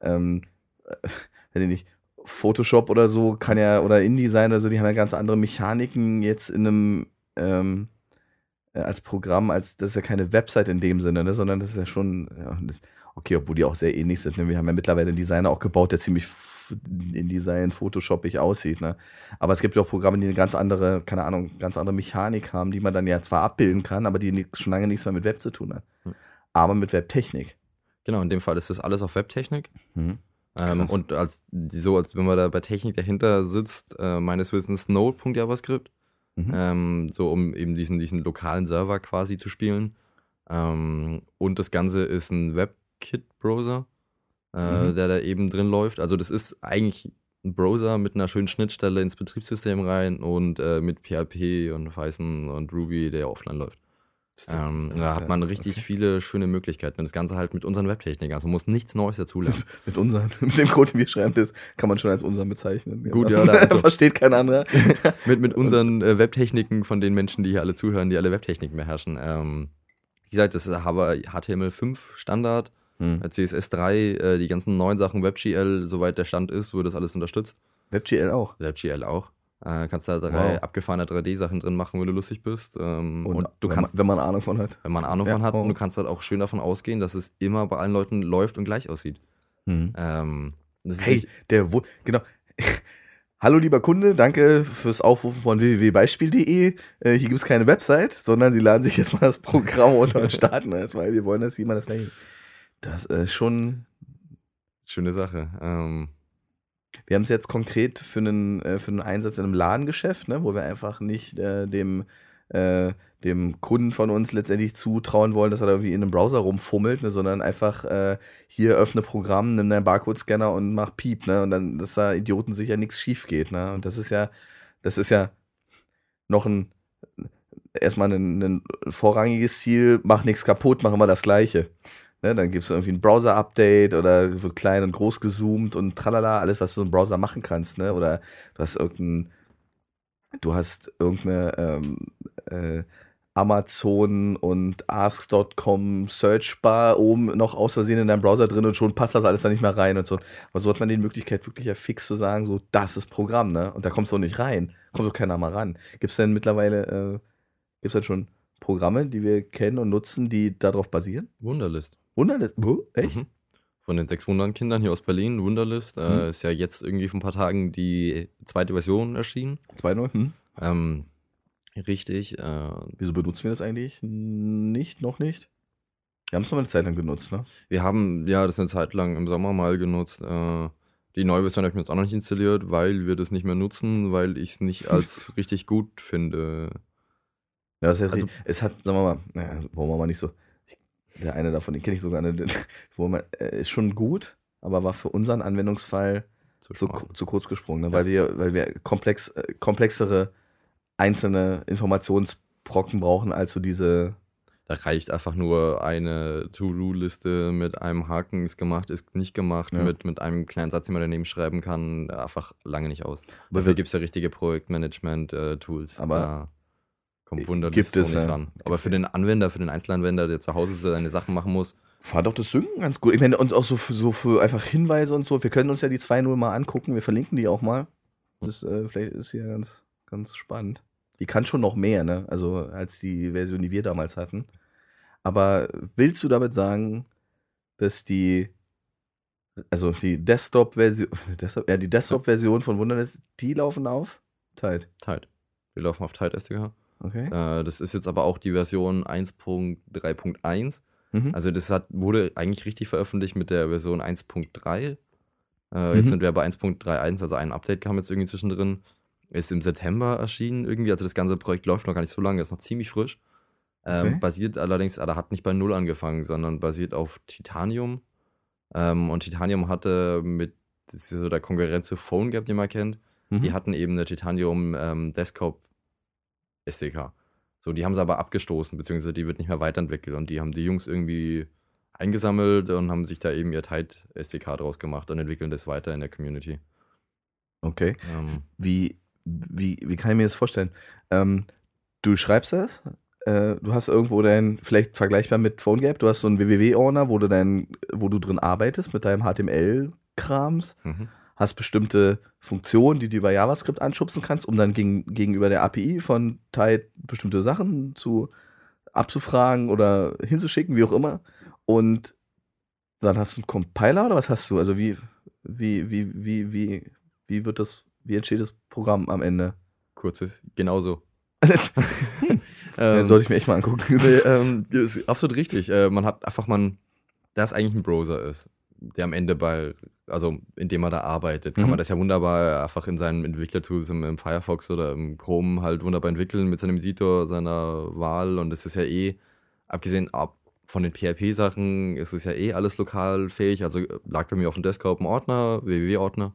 S1: ähm, äh, weiß ich nicht, Photoshop oder so kann ja, oder InDesign oder so, die haben ja ganz andere Mechaniken jetzt in einem, ähm, äh, als Programm, als das ist ja keine Website in dem Sinne, ne, sondern das ist ja schon, ja, das, okay, obwohl die auch sehr ähnlich sind. Ne? Wir haben ja mittlerweile einen Designer auch gebaut, der ziemlich in Design Photoshopig aussieht, ne? Aber es gibt ja auch Programme, die eine ganz andere, keine Ahnung, ganz andere Mechanik haben, die man dann ja zwar abbilden kann, aber die schon lange nichts mehr mit Web zu tun hat. Hm. Aber mit Webtechnik.
S2: Genau, in dem Fall ist das alles auf Webtechnik. Mhm. Ähm, und als so, als wenn man da bei Technik dahinter sitzt, äh, meines Wissens Node.javascript, mhm. ähm, so um eben diesen, diesen lokalen Server quasi zu spielen. Ähm, und das Ganze ist ein WebKit-Browser, äh, mhm. der da eben drin läuft. Also das ist eigentlich ein Browser mit einer schönen Schnittstelle ins Betriebssystem rein und äh, mit PHP und Python und Ruby, der offline läuft. Ähm, da hat man richtig okay. viele schöne Möglichkeiten. Und das Ganze halt mit unseren Webtechnikern. Also man muss nichts Neues dazulernen.
S1: mit unseren, mit dem Code, den wir schreiben, das kann man schon als unseren bezeichnen.
S2: Gut, ja. Da, also
S1: Versteht kein anderer.
S2: mit, mit unseren äh, Webtechniken von den Menschen, die hier alle zuhören, die alle Webtechniken beherrschen. Ähm, wie gesagt, das ist HTML5 Standard, hm. CSS3, äh, die ganzen neuen Sachen, WebGL, soweit der Stand ist, wo das alles unterstützt.
S1: WebGL auch.
S2: WebGL auch. Äh, kannst da drei wow. abgefahrene 3D-Sachen drin machen, wenn du lustig bist. Ähm,
S1: und, und, du wenn kannst, man, wenn man Ahnung von hat.
S2: Wenn man Ahnung ja, von hat. Oh. Und du kannst halt auch schön davon ausgehen, dass es immer bei allen Leuten läuft und gleich aussieht.
S1: Hm. Ähm, hey, der, wo, genau. Hallo lieber Kunde, danke fürs Aufrufen von www.beispiel.de. Äh, hier gibt es keine Website, sondern Sie laden sich jetzt mal das Programm runter und starten das, weil wir wollen, dass jemand das gleich. Das ist schon.
S2: Schöne Sache. Ähm,
S1: wir haben es jetzt konkret für einen, äh, für einen Einsatz in einem Ladengeschäft, ne, wo wir einfach nicht äh, dem, äh, dem Kunden von uns letztendlich zutrauen wollen, dass er da irgendwie in einem Browser rumfummelt, ne, sondern einfach äh, hier öffne Programm, nimm deinen Barcode-Scanner und mach Piep, ne? Und dann, dass da Idioten sicher nichts schief geht, ne? Und das ist ja, das ist ja noch ein erstmal ein, ein vorrangiges Ziel, mach nichts kaputt, machen wir das gleiche. Ne, dann gibt es irgendwie ein Browser-Update oder wird klein und groß gezoomt und tralala, alles, was du im Browser machen kannst, ne? Oder du hast irgendein, du hast irgendeine ähm, äh, Amazon und Ask.com Searchbar oben noch aus Versehen in deinem Browser drin und schon passt das alles da nicht mehr rein und so. Aber so hat man die Möglichkeit, wirklich ja fix zu sagen, so, das ist Programm, ne? Und da kommst du auch nicht rein. Kommt doch keiner mal ran. Gibt es denn mittlerweile, äh, gibt es denn schon Programme, die wir kennen und nutzen, die darauf basieren?
S2: Wunderlist.
S1: Wunderlist? Echt? Mhm.
S2: Von den sechs Wunderkindern hier aus Berlin, Wunderlist. Äh, mhm. ist ja jetzt irgendwie vor ein paar Tagen die zweite Version erschienen.
S1: 2.0? Hm.
S2: Ähm, richtig. Äh,
S1: Wieso benutzen wir das eigentlich nicht, noch nicht? Wir haben es noch eine Zeit lang genutzt, ne?
S2: Wir haben, ja, das eine Zeit lang im Sommer mal genutzt. Äh, die neue Version habe ich mir jetzt auch noch nicht installiert, weil wir das nicht mehr nutzen, weil ich es nicht als richtig gut finde.
S1: Ja, es hat, also, es hat, sagen wir mal, naja, wollen wir mal nicht so der eine davon, den kenne ich sogar, ne, wo man, äh, ist schon gut, aber war für unseren Anwendungsfall zu, zu, zu kurz gesprungen, ne, weil wir, weil wir komplex, äh, komplexere einzelne Informationsbrocken brauchen, als so diese.
S2: Da reicht einfach nur eine To-Do-Liste mit einem Haken, ist gemacht, ist nicht gemacht, ja. mit, mit einem kleinen Satz, den man daneben schreiben kann, einfach lange nicht aus. Aber Dafür gibt es ja richtige Projektmanagement-Tools.
S1: Äh, aber
S2: da Kommt wunderlich so nicht ja. ran. Aber für den Anwender, für den Einzelanwender, der zu Hause seine Sachen machen muss.
S1: Fahrt doch das Synken ganz gut. Ich meine, und auch so für, so für einfach Hinweise und so. Wir können uns ja die 2.0 mal angucken. Wir verlinken die auch mal. Das äh, vielleicht ist ja ganz, ganz spannend. Die kann schon noch mehr, ne? Also als die Version, die wir damals hatten. Aber willst du damit sagen, dass die, also die Desktop-Version, Desktop, ja, die Desktop-Version von Wunderlist, die laufen auf Tide?
S2: Tide. Wir laufen auf Tide SDK.
S1: Okay.
S2: Äh, das ist jetzt aber auch die Version 1.3.1. Mhm. Also das hat, wurde eigentlich richtig veröffentlicht mit der Version 1.3. Äh, mhm. Jetzt sind wir bei 1.3.1, also ein Update kam jetzt irgendwie zwischendrin. Ist im September erschienen irgendwie. Also das ganze Projekt läuft noch gar nicht so lange, ist noch ziemlich frisch. Ähm,
S1: Okay.
S2: Basiert allerdings, oder hat nicht bei Null angefangen, sondern basiert auf Titanium. Ähm, und Titanium hatte mit, das ist so der Konkurrenz zu PhoneGap, den man kennt,
S1: Mhm.
S2: die hatten eben eine Titanium ähm, Desktop SDK. So, die haben sie aber abgestoßen, beziehungsweise die wird nicht mehr weiterentwickelt. Und die haben die Jungs irgendwie eingesammelt und haben sich da eben ihr Tide SDK draus gemacht und entwickeln das weiter in der Community.
S1: Okay.
S2: Ähm,
S1: Wie, wie, wie kann ich mir das vorstellen? Ähm, du schreibst das, äh, du hast irgendwo dein, vielleicht vergleichbar mit PhoneGap, du hast so einen www-Ordner, wo du dein, wo du drin arbeitest mit deinem HTML-Krams,
S2: mhm.
S1: Hast bestimmte Funktionen, die du über JavaScript anschubsen kannst, um dann gegen, gegenüber der API von Tide bestimmte Sachen zu abzufragen oder hinzuschicken, wie auch immer. Und dann hast du einen Compiler oder was hast du? Also wie, wie, wie, wie, wie, wie wird das, wie entsteht das Programm am Ende?
S2: Kurzes, genauso. Ähm,
S1: sollte ich mir echt mal angucken.
S2: nee, ähm, absolut richtig. Äh, man hat einfach, man, da es eigentlich ein Browser ist, der am Ende bei, also indem man da arbeitet, kann
S1: Mhm.
S2: man das ja wunderbar einfach in seinen Entwicklertools im, im Firefox oder im Chrome halt wunderbar entwickeln mit seinem Editor seiner Wahl und das ist ja eh, abgesehen ab von den PHP-Sachen, ist es ja eh alles lokal fähig. Also äh, lag bei mir auf dem Desktop ein Ordner, www-Ordner,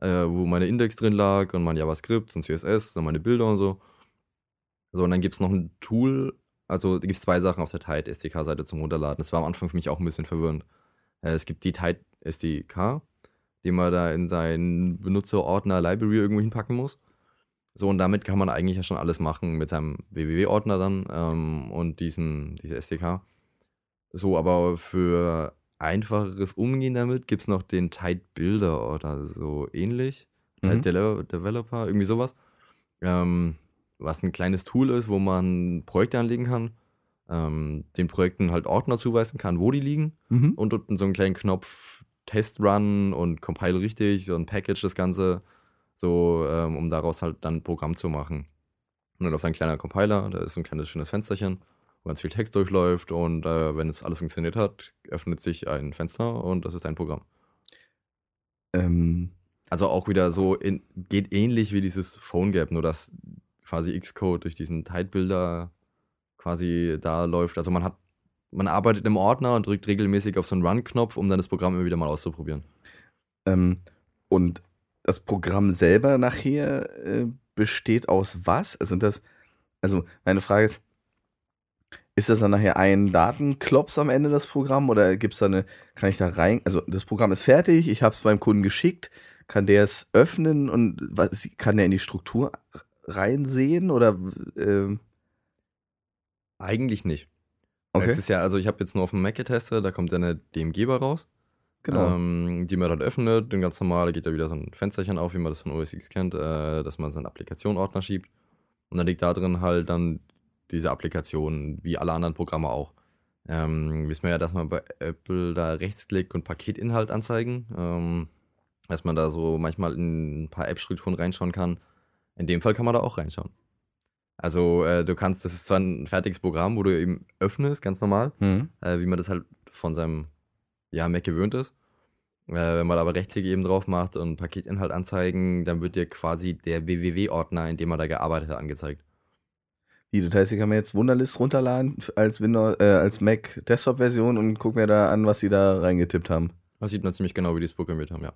S2: äh, wo meine Index drin lag und mein JavaScript und CSS und meine Bilder und so. So, und dann gibt es noch ein Tool, also gibt es zwei Sachen auf der Tide SDK-Seite zum Runterladen. Das war am Anfang für mich auch ein bisschen verwirrend. Äh, es gibt die Tide SDK, die man da in seinen Benutzerordner Library irgendwo hinpacken muss. So, und damit kann man eigentlich ja schon alles machen mit seinem www-Ordner dann ähm, und diesen, diese SDK. So, aber für einfacheres Umgehen damit gibt es noch den Tide Builder oder so ähnlich. Tide
S1: Mhm.
S2: Dele- Developer, irgendwie sowas. Ähm, was ein kleines Tool ist, wo man Projekte anlegen kann, ähm, den Projekten halt Ordner zuweisen kann, wo die liegen
S1: Mhm.
S2: und unten so einen kleinen Knopf Test Run und Compile richtig und Package das Ganze, so ähm, um daraus halt dann ein Programm zu machen. Und dann auf ein kleiner Compiler, da ist ein kleines schönes Fensterchen, wo ganz viel Text durchläuft und äh, wenn es alles funktioniert hat, öffnet sich ein Fenster und das ist ein Programm.
S1: Ähm,
S2: Also auch wieder so, in, geht ähnlich wie dieses PhoneGap, nur dass quasi Xcode durch diesen Tide-Builder quasi da läuft. Also man hat, man arbeitet im Ordner und drückt regelmäßig auf so einen Run-Knopf, um dann das Programm immer wieder mal auszuprobieren.
S1: ähm, und das Programm selber nachher äh, besteht aus was? Sind das, also meine Frage ist, ist das dann nachher ein Datenklops am Ende das Programm oder gibt es da eine, kann ich da rein, also das Programm ist fertig, ich habe es beim Kunden geschickt, kann der es öffnen und was, kann der in die Struktur reinsehen oder ähm,
S2: Eigentlich nicht.
S1: Okay,
S2: Es ist ja, also ich habe jetzt nur auf dem Mac getestet, da kommt dann eine DMG bei raus,
S1: genau.
S2: ähm, die man dann öffnet, dann ganz normal, da geht da wieder so ein Fensterchen auf, wie man das von OS X kennt, äh, dass man seinen Applikationordner schiebt. Und dann liegt da drin halt dann diese Applikation, wie alle anderen Programme auch. Ähm, wissen wir ja, dass man bei Apple da rechtsklickt und Paketinhalt anzeigen. Ähm, dass man da so manchmal in ein paar App-Strukturen reinschauen kann. In dem Fall kann man da auch reinschauen. Also äh, du kannst, das ist zwar ein fertiges Programm, wo du eben öffnest, ganz normal,
S1: Hm.
S2: äh, wie man das halt von seinem ja, Mac gewöhnt ist. Äh, wenn man aber Rechtsklick eben drauf macht und Paketinhalt anzeigen, dann wird dir quasi der www-Ordner, in dem man da gearbeitet hat, angezeigt.
S1: Wie, das heißt, ich kann mir jetzt Wunderlist runterladen als Windows, äh, als Mac Desktop-Version und guck mir da an, was sie da reingetippt haben.
S2: Da sieht man ziemlich genau, wie die es programmiert haben, ja.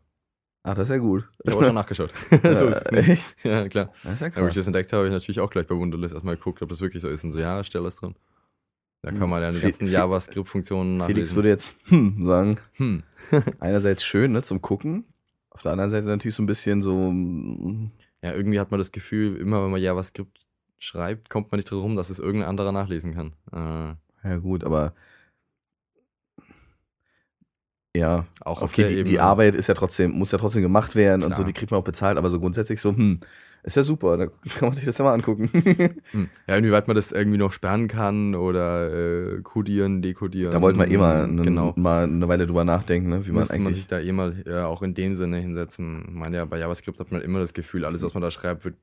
S1: Ach, das ist ja gut.
S2: Ich habe auch schon nachgeschaut. so ist es nicht. Ja, klar.
S1: Das ist ja
S2: Ja, Als ich
S1: krass.
S2: das entdeckt habe, habe ich natürlich auch gleich bei Wunderlist erstmal geguckt, ob das wirklich so ist. Und so, ja, stell das drin. Da kann man ja die ganzen JavaScript-Funktionen
S1: Felix
S2: nachlesen.
S1: würde jetzt hm sagen.
S2: hm.
S1: Einerseits schön, ne, zum Gucken. Auf der anderen Seite natürlich so ein bisschen so. mm,
S2: Ja, irgendwie hat man das Gefühl, immer wenn man JavaScript schreibt, kommt man nicht drum rum, dass es irgendein anderer nachlesen kann. Äh,
S1: Ja, gut, aber. Ja,
S2: auch auf
S1: okay,
S2: der
S1: die,
S2: Ebene.
S1: die Arbeit ist ja trotzdem, muss ja trotzdem gemacht werden und so,
S2: Klar.
S1: die kriegt man auch bezahlt, aber so grundsätzlich so, hm, ist ja super, da kann man sich das ja mal angucken.
S2: Hm. Ja, inwieweit man das irgendwie noch sperren kann oder äh, codieren, dekodieren.
S1: da wollten wir eh mal, ne,
S2: genau.
S1: mal eine Weile drüber nachdenken, ne, wie man
S2: Müsste man
S1: eigentlich.
S2: sich da eh mal äh, auch in dem Sinne hinsetzen. Ich meine ja, bei JavaScript hat man immer das Gefühl, alles, was man da schreibt, wird,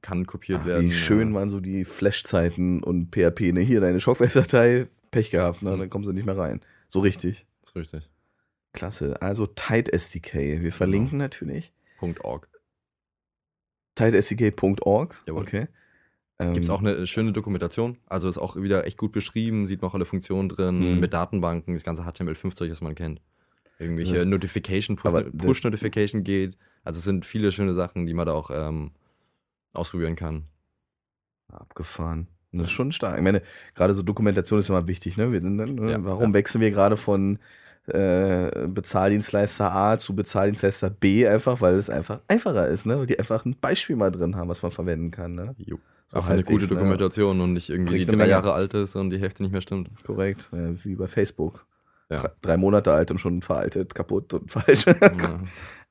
S2: kann kopiert
S1: Ach,
S2: werden.
S1: wie schön
S2: ja.
S1: waren so die Flash-Zeiten und PHP, ne, hier deine Shockwave-Datei, Pech gehabt, ne, dann kommst du nicht mehr rein. So richtig.
S2: Das ist richtig.
S1: Klasse. Also Tide SDK. Wir verlinken natürlich.
S2: Punkt .org.
S1: TideSDK.org.
S2: Jawohl.
S1: Okay. Ähm,
S2: Gibt es auch eine schöne Dokumentation. Also ist auch wieder echt gut beschrieben, sieht man auch alle Funktionen drin,
S1: Mhm.
S2: mit Datenbanken, das ganze HTML5-Zeug, das man kennt. Irgendwelche
S1: Ja.
S2: Notification,
S1: Aber
S2: Push- Push-Notification geht. Also es sind viele schöne Sachen, die man da auch ähm, ausprobieren kann.
S1: Abgefahren. Das ist schon stark. Ich meine, gerade so Dokumentation ist immer wichtig, ne? Wir sind dann, ne?
S2: Ja,
S1: Warum wechseln wir gerade von äh, Bezahldienstleister A zu Bezahldienstleister B einfach, weil es einfach einfacher ist, ne? Weil die einfach ein Beispiel mal drin haben, was man verwenden kann, ne?
S2: Jo.
S1: So
S2: auch eine gute
S1: ne?
S2: Dokumentation und nicht irgendwie
S1: Bringt
S2: die drei. Jahre alt ist und die Hälfte nicht mehr stimmt.
S1: Korrekt. Äh, wie bei Facebook.
S2: Ja.
S1: Drei, Monate alt und schon veraltet, kaputt und falsch.
S2: Ja.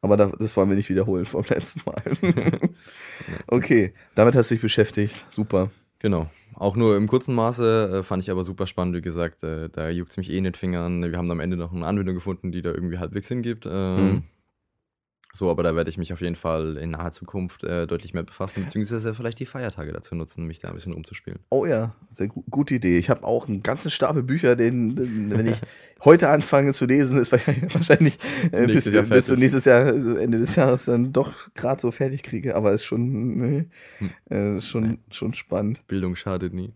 S1: Aber da, das wollen wir nicht wiederholen vom letzten Mal. okay, damit hast du dich beschäftigt. Super.
S2: Genau. Auch nur im kurzen Maße äh, fand ich aber super spannend, wie gesagt, äh, da juckt es mich eh in den Fingern. Wir haben am Ende noch eine Anwendung gefunden, die da irgendwie halbwegs Sinn gibt. Ähm,
S1: Mhm.
S2: So, aber da werde ich mich auf jeden Fall in naher Zukunft äh, deutlich mehr befassen, beziehungsweise vielleicht die Feiertage dazu nutzen, mich da ein bisschen rumzuspielen.
S1: Oh ja, sehr gu gute Idee. Ich habe auch einen ganzen Stapel Bücher, den, den wenn ich heute anfange zu lesen, ist wahrscheinlich, äh, bis, bis zu nächstes Jahr, also Ende des Jahres dann doch gerade so fertig kriege. Aber ist schon, ne,
S2: Hm.
S1: äh, ist schon, schon spannend.
S2: Bildung schadet nie.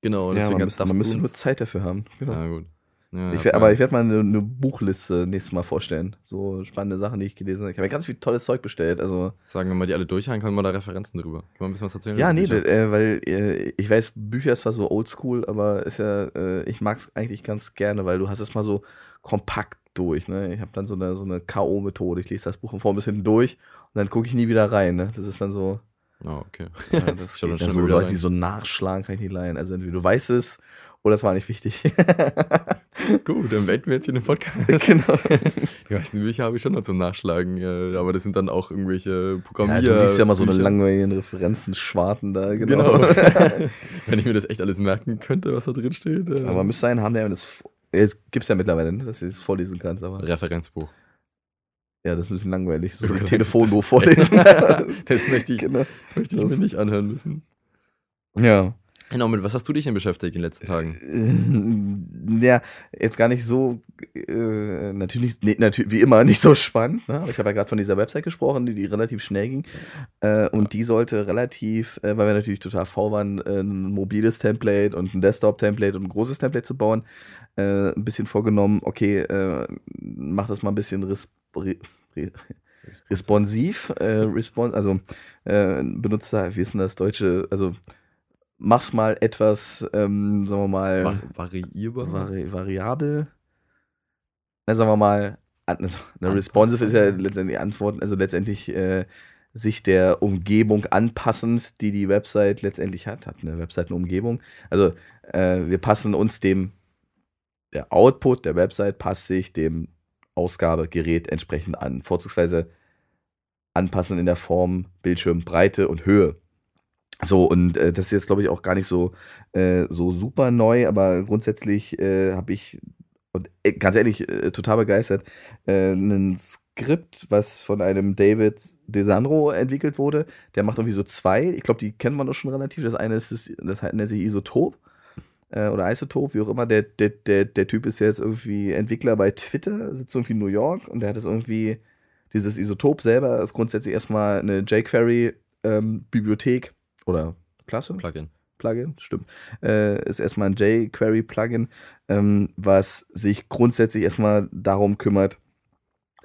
S2: Genau,
S1: Ja,
S2: deswegen
S1: man, müsste, man müsste nur Zeit dafür haben. Genau.
S2: Ja, gut. Ja,
S1: Ich
S2: ja,
S1: werd, aber
S2: ja.
S1: ich werde mal eine, eine Buchliste nächstes Mal vorstellen. So spannende Sachen, die ich gelesen habe. Ich habe mir ganz viel tolles Zeug bestellt. Also
S2: Sagen wir mal die alle durchhauen, können wir da Referenzen drüber. Können wir ein bisschen was erzählen?
S1: ja, nee, äh, weil äh, ich weiß, Bücher ist zwar so oldschool, aber ist ja, äh, ich mag es eigentlich ganz gerne, weil du hast es mal so kompakt durch. Ne? Ich habe dann so eine, so eine K.O.-Methode. Ich lese das Buch von vorn bis hinten durch und dann gucke ich nie wieder rein. Ne? Das ist dann so.
S2: Oh, okay.
S1: Ja, das
S2: Schon- schon
S1: Ja, so Leute,
S2: rein.
S1: die so nachschlagen, kann ich nicht leihen. Also entweder du weißt es oder es war nicht wichtig.
S2: Gut, dann beenden wir jetzt hier den Podcast.
S1: genau.
S2: Die meisten Bücher habe ich schon noch zum Nachschlagen, ja, aber das sind dann auch irgendwelche
S1: Ja,
S2: Programmier.
S1: du liest ja mal so eine langweiligen Referenzen, Schwarten da,
S2: Genau.
S1: genau.
S2: Wenn ich mir das echt alles merken könnte, was da drin steht. Äh,
S1: aber müsste einen haben, der das. Jetzt gibt's ja mittlerweile, ne, dass du es vorlesen kannst, aber
S2: Referenzbuch.
S1: ja, das ist ein bisschen langweilig. So ein Telefonbuch vorlesen.
S2: Das möchte ich,
S1: genau.
S2: möchte ich
S1: Das-
S2: mir nicht anhören müssen.
S1: Ja.
S2: Genau, mit was hast du dich denn beschäftigt in den letzten Tagen?
S1: Äh, Ja, jetzt gar nicht so, äh, natürlich, nee, natürlich, wie immer, nicht so spannend. Ne? Aber ich habe ja gerade von dieser Website gesprochen, die, die relativ schnell ging. Äh, und die sollte relativ, äh, weil wir natürlich total faul waren, äh, ein mobiles Template und ein Desktop-Template und ein großes Template zu bauen, äh, ein bisschen vorgenommen, okay, mach das mal ein bisschen res re re responsiv, äh, respon also äh, benutzt da, wie ist denn das deutsche, also mach's mal etwas, ähm, sagen wir mal,
S2: Vari variierbar?
S1: vari variabel. Na, sagen wir mal, also, ne, responsive ist ja letztendlich Antworten, also letztendlich äh, sich der Umgebung anpassend, die die Website letztendlich hat. Hat eine Website eine Umgebung. Also äh, wir passen uns dem, der Output der Website passt sich dem Ausgabegerät entsprechend an. Vorzugsweise anpassen in der Form Bildschirmbreite und Höhe. So, und äh, das ist jetzt, glaube ich, auch gar nicht so, äh, so super neu, aber grundsätzlich äh, habe ich, und äh, ganz ehrlich, äh, total begeistert, äh, ein Skript, was von einem David DeSandro entwickelt wurde. Der macht irgendwie so zwei. Ich glaube, die kennt man doch schon relativ. Das eine ist, das, nennt sich Isotop äh, oder Isotop, wie auch immer. Der, der, der, der Typ ist jetzt irgendwie Entwickler bei Twitter, sitzt irgendwie in New York und der hat das irgendwie, dieses Isotop selber ist grundsätzlich erstmal eine jQuery-Bibliothek oder Klasse.
S2: Plugin.
S1: Plugin, stimmt. Äh, ist erstmal ein jQuery-Plugin, ähm, was sich grundsätzlich erstmal darum kümmert,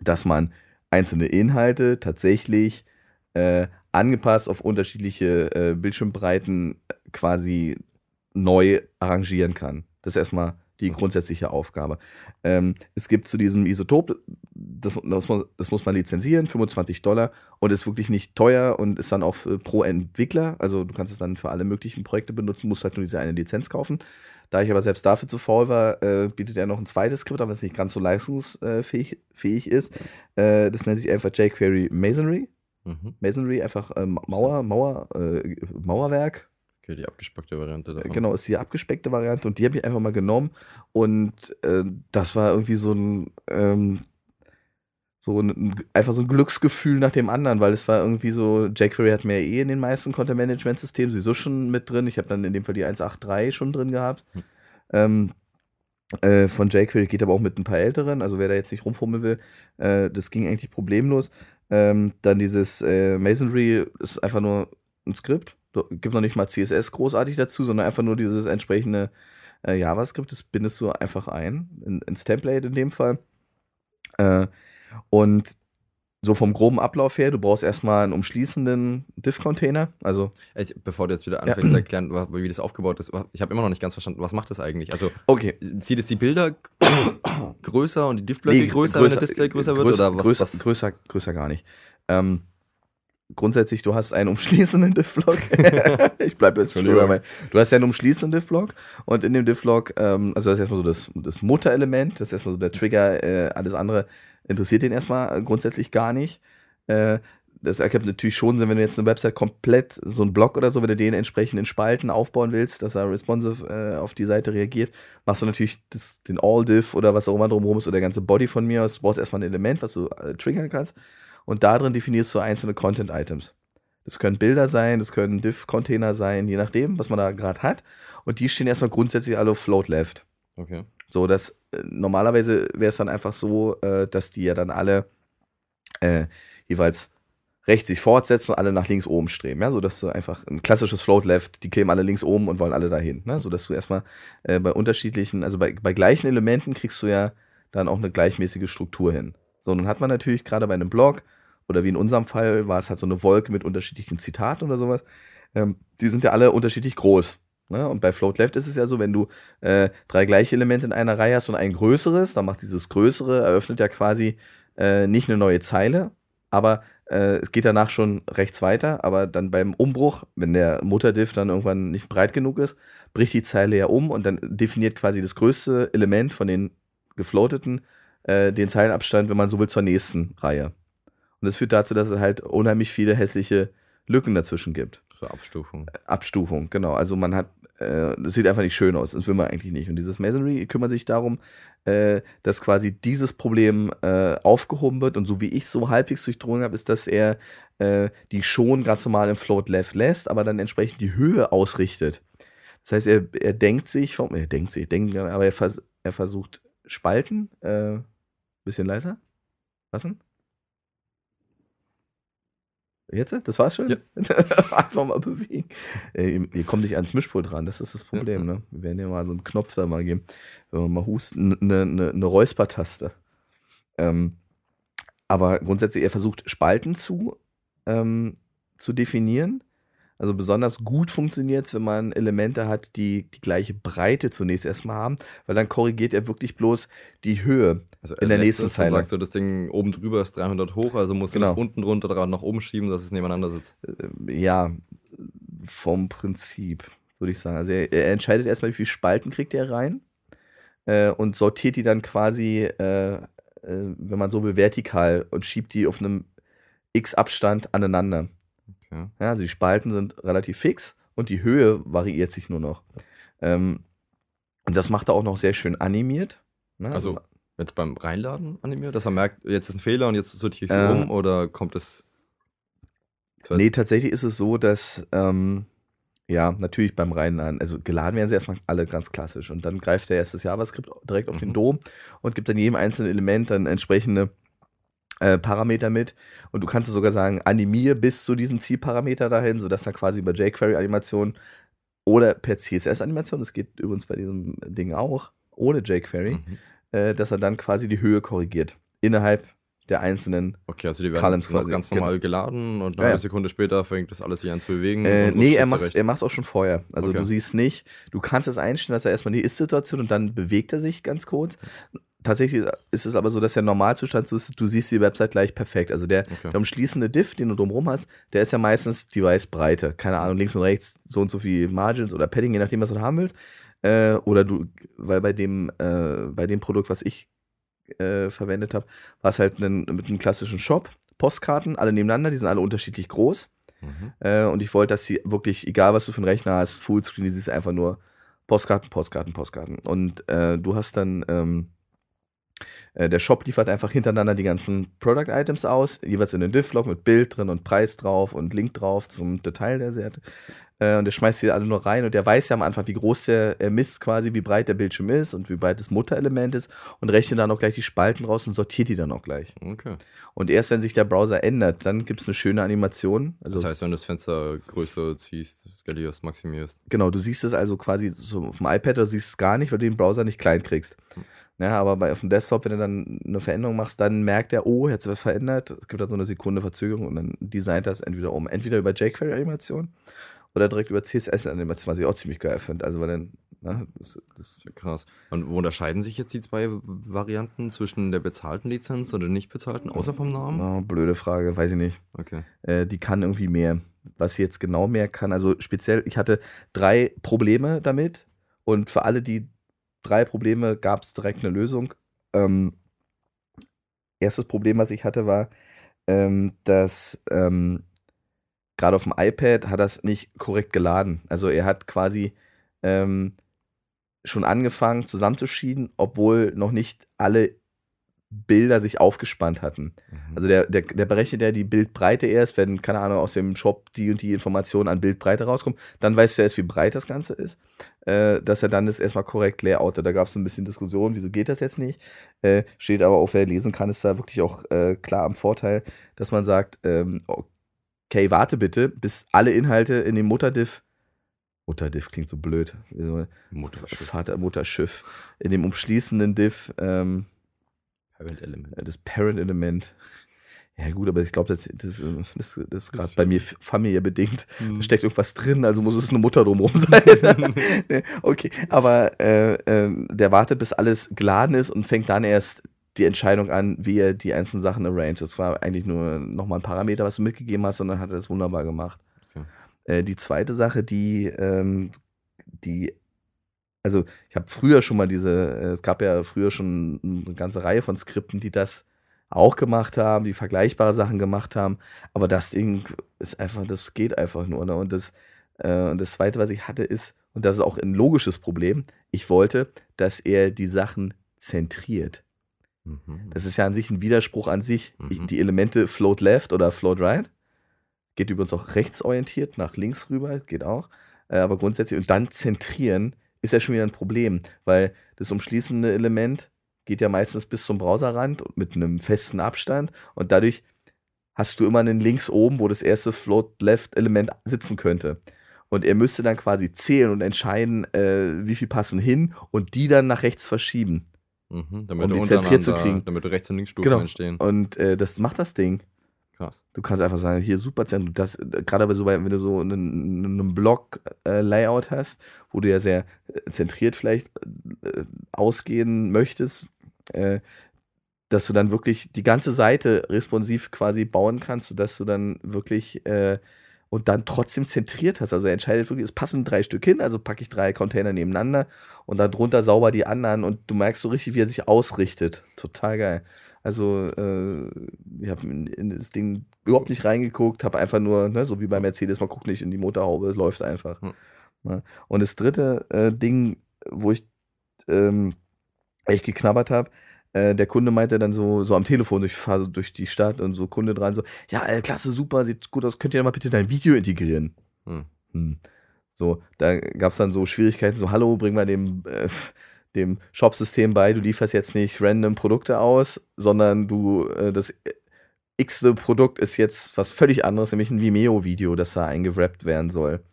S1: dass man einzelne Inhalte tatsächlich äh, angepasst auf unterschiedliche äh, Bildschirmbreiten quasi neu arrangieren kann. Das ist erstmal die grundsätzliche Aufgabe. Ähm, es gibt zu diesem Isotop, das, das, muss, das muss man lizenzieren, 25 Dollar und ist wirklich nicht teuer und ist dann auch pro Entwickler. Also du kannst es dann für alle möglichen Projekte benutzen, musst halt nur diese eine Lizenz kaufen. Da ich aber selbst dafür zu faul war, äh, bietet er noch ein zweites Skript, aber es nicht ganz so leistungsfähig fähig ist. Äh, das nennt sich einfach jQuery Masonry.
S2: Mhm.
S1: Masonry, einfach ähm, Mauer, Mauer, äh, Mauerwerk.
S2: Okay, die abgespeckte Variante davon.
S1: Genau, ist die abgespeckte Variante und die habe ich einfach mal genommen und äh, das war irgendwie so ein, ähm, so ein, einfach so ein Glücksgefühl nach dem anderen, weil es war irgendwie so, jQuery hat mir eh in den meisten Content-Management-Systemen sowieso schon mit drin. Ich habe dann in dem Fall die 1.8.3 schon drin gehabt.
S2: Hm.
S1: Ähm, äh, von jQuery geht aber auch mit ein paar älteren, also wer da jetzt nicht rumfummeln will, äh, das ging eigentlich problemlos. Ähm, dann dieses äh, Masonry ist einfach nur ein Skript, gibt noch nicht mal CSS großartig dazu, sondern einfach nur dieses entsprechende äh, JavaScript, das bindest du einfach ein, in, ins Template in dem Fall. Äh, und so vom groben Ablauf her, du brauchst erstmal einen umschließenden Diff-Container. Also
S2: ich, bevor du jetzt wieder anfängst ja. zu erklären, wie das aufgebaut ist, ich habe immer noch nicht ganz verstanden, was macht das eigentlich? Also
S1: okay.
S2: zieht es die Bilder größer und die Diff-Blöcke nee, größer, größer, wenn das Display größer, größer wird? Oder was,
S1: größer,
S2: was?
S1: größer, größer gar nicht. Ähm, grundsätzlich, du hast einen umschließenden Diff-Log. ich bleibe jetzt schon dabei. Du hast ja einen umschließenden Diff-Log und in dem Diff-Log, ähm, also das ist erstmal so das, das Mutterelement, das ist erstmal so der Trigger, äh, alles andere interessiert den erstmal grundsätzlich gar nicht. Äh, das ergibt natürlich schon Sinn, wenn du jetzt eine Website komplett, so ein Blog oder so, wenn du den entsprechend in Spalten aufbauen willst, dass er responsive äh, auf die Seite reagiert, machst du natürlich das, den All-Diff oder was auch immer drumherum ist oder der ganze Body von mir aus. Du brauchst erstmal ein Element, was du äh, triggern kannst und da drin definierst du einzelne Content-Items. Das können Bilder sein, das können Diff-Container sein, je nachdem, was man da gerade hat. Und die stehen erstmal grundsätzlich alle auf Float Left.
S2: Okay.
S1: So, dass äh, normalerweise wäre es dann einfach so, äh, dass die ja dann alle äh, jeweils rechts sich fortsetzen und alle nach links oben streben, ja, so dass du einfach ein klassisches Float Left, die kleben alle links oben und wollen alle dahin, ne, so dass du erstmal äh, bei unterschiedlichen, also bei, bei gleichen Elementen kriegst du ja dann auch eine gleichmäßige Struktur hin. So, nun hat man natürlich gerade bei einem Blog oder wie in unserem Fall war es halt so eine Wolke mit unterschiedlichen Zitaten oder sowas. Ähm, die sind ja alle unterschiedlich groß. Ne? Und bei Float Left ist es ja so, wenn du äh, drei gleiche Elemente in einer Reihe hast und ein größeres, dann macht dieses größere, eröffnet ja quasi äh, nicht eine neue Zeile, aber äh, es geht danach schon rechts weiter, aber dann beim Umbruch, wenn der Mutterdiff dann irgendwann nicht breit genug ist, bricht die Zeile ja um und dann definiert quasi das größte Element von den gefloateten äh, den Zeilenabstand, wenn man so will, zur nächsten Reihe. Und das führt dazu, dass es halt unheimlich viele hässliche Lücken dazwischen gibt.
S2: So Abstufung.
S1: Abstufung, genau. Also man hat, äh, das sieht einfach nicht schön aus. Das will man eigentlich nicht. Und dieses Masonry kümmert sich darum, äh, dass quasi dieses Problem äh, aufgehoben wird. Und so wie ich so halbwegs durchdrungen habe, ist, dass er äh, die schon ganz normal im Float Left lässt, aber dann entsprechend die Höhe ausrichtet. Das heißt, er, er denkt sich, er denkt sich, denkt, aber er, vers er versucht Spalten, äh, bisschen leiser, lassen. Jetzt? Das war's schon? Ja. Einfach mal bewegen. Ihr, ihr, kommt nicht ans Mischpult ran, das ist das Problem. Ne? Wir werden ja mal so einen Knopf da mal geben. Wenn wir mal husten, eine, eine, eine Räuspertaste. Ähm, aber grundsätzlich, er versucht Spalten zu, ähm, zu definieren. Also besonders gut funktioniert es, wenn man Elemente hat, die die gleiche Breite zunächst erstmal haben, weil dann korrigiert er wirklich bloß die Höhe also in der nächsten Zeile.
S2: Dann sagst du, das Ding oben drüber ist 300 hoch, also musst genau. du das unten drunter dran nach oben schieben, dass es nebeneinander sitzt.
S1: Äh, ja, vom Prinzip, würde ich sagen. Also er, er, entscheidet erstmal, wie viele Spalten kriegt er rein äh, und sortiert die dann quasi, äh, äh, wenn man so will, vertikal und schiebt die auf einem X Abstand aneinander. Okay. Ja, also die Spalten sind relativ fix und die Höhe variiert sich nur noch. Ähm, und das macht er auch noch sehr schön animiert.
S2: Ne? Also, jetzt beim Reinladen animiert, dass er merkt, jetzt ist ein Fehler und jetzt sortiere ich es äh, um oder kommt es.
S1: Nee, tatsächlich ist es so, dass ähm, ja, natürlich beim Reinladen, also geladen werden sie erstmal alle ganz klassisch und dann greift er erst das JavaScript direkt auf mhm. den Dom und gibt dann jedem einzelnen Element dann entsprechende äh, Parameter mit und du kannst sogar sagen, animiere bis zu diesem Zielparameter dahin, sodass er quasi über jQuery-Animation oder per CSS-Animation, das geht übrigens bei diesem Ding auch, ohne jQuery, mhm. äh, dass er dann quasi die Höhe korrigiert innerhalb der einzelnen
S2: Okay, also die werden Columns quasi. ganz normal genau. geladen und eine ja, Sekunde später fängt das alles sich an zu bewegen.
S1: Äh, nee, er macht es auch schon vorher. Also okay. du siehst nicht, du kannst es einstellen, dass er erstmal die Ist-Situation und dann bewegt er sich ganz kurz tatsächlich ist es aber so, dass der Normalzustand so ist, du siehst die Website gleich perfekt. Also der, okay. der umschließende Diff, den du drumherum hast, der ist ja meistens Device-Breite. Keine Ahnung, links und rechts so und so viel Margins oder Padding, je nachdem, was du haben willst. Äh, oder du, weil bei dem, äh, bei dem Produkt, was ich äh, verwendet habe, war es halt einen, mit einem klassischen Shop, Postkarten, alle nebeneinander, die sind alle unterschiedlich groß. Mhm. Äh, und ich wollte, dass sie wirklich, egal was du für einen Rechner hast, Fullscreen, die siehst einfach nur Postkarten, Postkarten, Postkarten. Und äh, du hast dann ähm, Äh, der Shop liefert einfach hintereinander die ganzen Product Items aus, jeweils in den Div-Log mit Bild drin und Preis drauf und Link drauf zum Detail der Seite. Äh, und der schmeißt die alle nur rein und der weiß ja am Anfang, wie groß der, er misst quasi, wie breit der Bildschirm ist und wie breit das Mutterelement ist und rechnet dann auch gleich die Spalten raus und sortiert die dann auch gleich.
S2: Okay.
S1: Und erst wenn sich der Browser ändert, dann gibt es eine schöne Animation. Also,
S2: Das heißt, wenn du das Fenster größer ziehst, skalierst, maximierst.
S1: genau, du siehst es also quasi so auf dem iPad, du siehst es gar nicht, weil du den Browser nicht klein kriegst. Ja, aber bei, auf dem Desktop, wenn du dann eine Veränderung machst, dann merkt er, oh, jetzt was verändert. Es gibt dann so eine Sekunde Verzögerung und dann designt das entweder um. Entweder über jQuery-Animation oder direkt über CSS-Animation, was ich auch ziemlich geil finde. Also, weil dann, na, das, das,
S2: Krass. Und wo unterscheiden sich jetzt die zwei Varianten zwischen der bezahlten Lizenz oder der nicht bezahlten, außer vom Namen?
S1: oh, blöde Frage, weiß ich nicht.
S2: Okay.
S1: Äh, die kann irgendwie mehr. Was sie jetzt genau mehr kann, also speziell, ich hatte drei Probleme damit und für alle die drei Probleme gab es direkt eine Lösung. Ähm, erstes Problem, was ich hatte, war, ähm, dass ähm, gerade auf dem iPad hat das nicht korrekt geladen. Also er hat quasi ähm, schon angefangen zusammenzuschieben, obwohl noch nicht alle Bilder sich aufgespannt hatten. Also der, der, der berechnet ja die Bildbreite erst, wenn, keine Ahnung, aus dem Shop die und die Informationen an Bildbreite rauskommen. Dann weißt du erst, wie breit das Ganze ist. Äh, dass er dann das erstmal korrekt layoutet. Da gab es so ein bisschen Diskussion, wieso geht das jetzt nicht? Äh, steht aber auch, wer lesen kann, ist da wirklich auch äh, klar am Vorteil, dass man sagt, ähm, okay, warte bitte, bis alle Inhalte in dem Mutterdiff Mutterdiff klingt so blöd.
S2: Mutterschiff.
S1: Vater, Mutterschiff. In dem umschließenden Diff, ähm,
S2: Parent Element.
S1: das Parent-Element. Ja, gut, aber ich glaube, das, das, das, das ist gerade bei mir familiär bedingt. Da steckt irgendwas drin, also muss es eine Mutter drumherum sein. Okay, aber äh, äh, der wartet, bis alles geladen ist und fängt dann erst die Entscheidung an, wie er die einzelnen Sachen arrangt. Das war eigentlich nur nochmal ein Parameter, was du mitgegeben hast, und dann hat er das wunderbar gemacht.
S2: Okay.
S1: Äh, die zweite Sache, die, ähm, die also ich habe früher schon mal diese, äh, es gab ja früher schon eine ganze Reihe von Skripten, die das auch gemacht haben, die vergleichbare Sachen gemacht haben, aber das Ding ist einfach, das geht einfach nur. Ne? Und das, äh, und das zweite, was ich hatte, ist, und das ist auch ein logisches Problem, ich wollte, dass er die Sachen zentriert.
S2: Mhm.
S1: Das ist ja an sich ein Widerspruch an sich.
S2: Mhm.
S1: Die Elemente float left oder float right. Geht übrigens auch rechtsorientiert, nach links rüber, geht auch. Äh, aber grundsätzlich, und dann zentrieren ist ja schon wieder ein Problem, weil das umschließende Element geht ja meistens bis zum Browserrand und mit einem festen Abstand und dadurch hast du immer einen links oben, wo das erste Float-Left-Element sitzen könnte. Und er müsste dann quasi zählen und entscheiden, äh, wie viel passen hin und die dann nach rechts verschieben.
S2: Mhm. Damit,
S1: Um
S2: du
S1: die zentriert zu kriegen.
S2: damit rechts und links Stufen
S1: Genau.
S2: entstehen.
S1: Und äh, das macht das Ding.
S2: Krass.
S1: Du kannst einfach sagen, hier super Zentrum. Das, äh, gerade so, wenn du so einen, einen Block-Layout hast, wo du ja sehr äh, zentriert vielleicht äh, ausgehen möchtest, äh, dass du dann wirklich die ganze Seite responsiv quasi bauen kannst, sodass du dann wirklich äh, und dann trotzdem zentriert hast. Also entscheidet wirklich, es passen drei Stück hin, also packe ich drei Container nebeneinander und dann drunter sauber die anderen und du merkst so richtig, wie er sich ausrichtet. Total geil. Also äh, ich habe in, in das Ding überhaupt nicht reingeguckt, habe einfach nur, ne, so wie bei Mercedes, man guckt nicht in die Motorhaube, es läuft einfach.
S2: Hm.
S1: Ja. Und das dritte äh, Ding, wo ich ähm, echt geknabbert habe, äh, der Kunde meinte dann so, so am Telefon, ich fahre so durch die Stadt und so Kunde dran, so, ja, äh, klasse, super, sieht gut aus, könnt ihr mal bitte dein Video integrieren?
S2: Hm.
S1: Hm. So, da gab es dann so Schwierigkeiten, so, hallo, bring mal dem, äh, dem Shop-System bei, du lieferst jetzt nicht random Produkte aus, sondern du, äh, das x-te Produkt ist jetzt was völlig anderes, nämlich ein Vimeo-Video, das da eingerappt werden soll.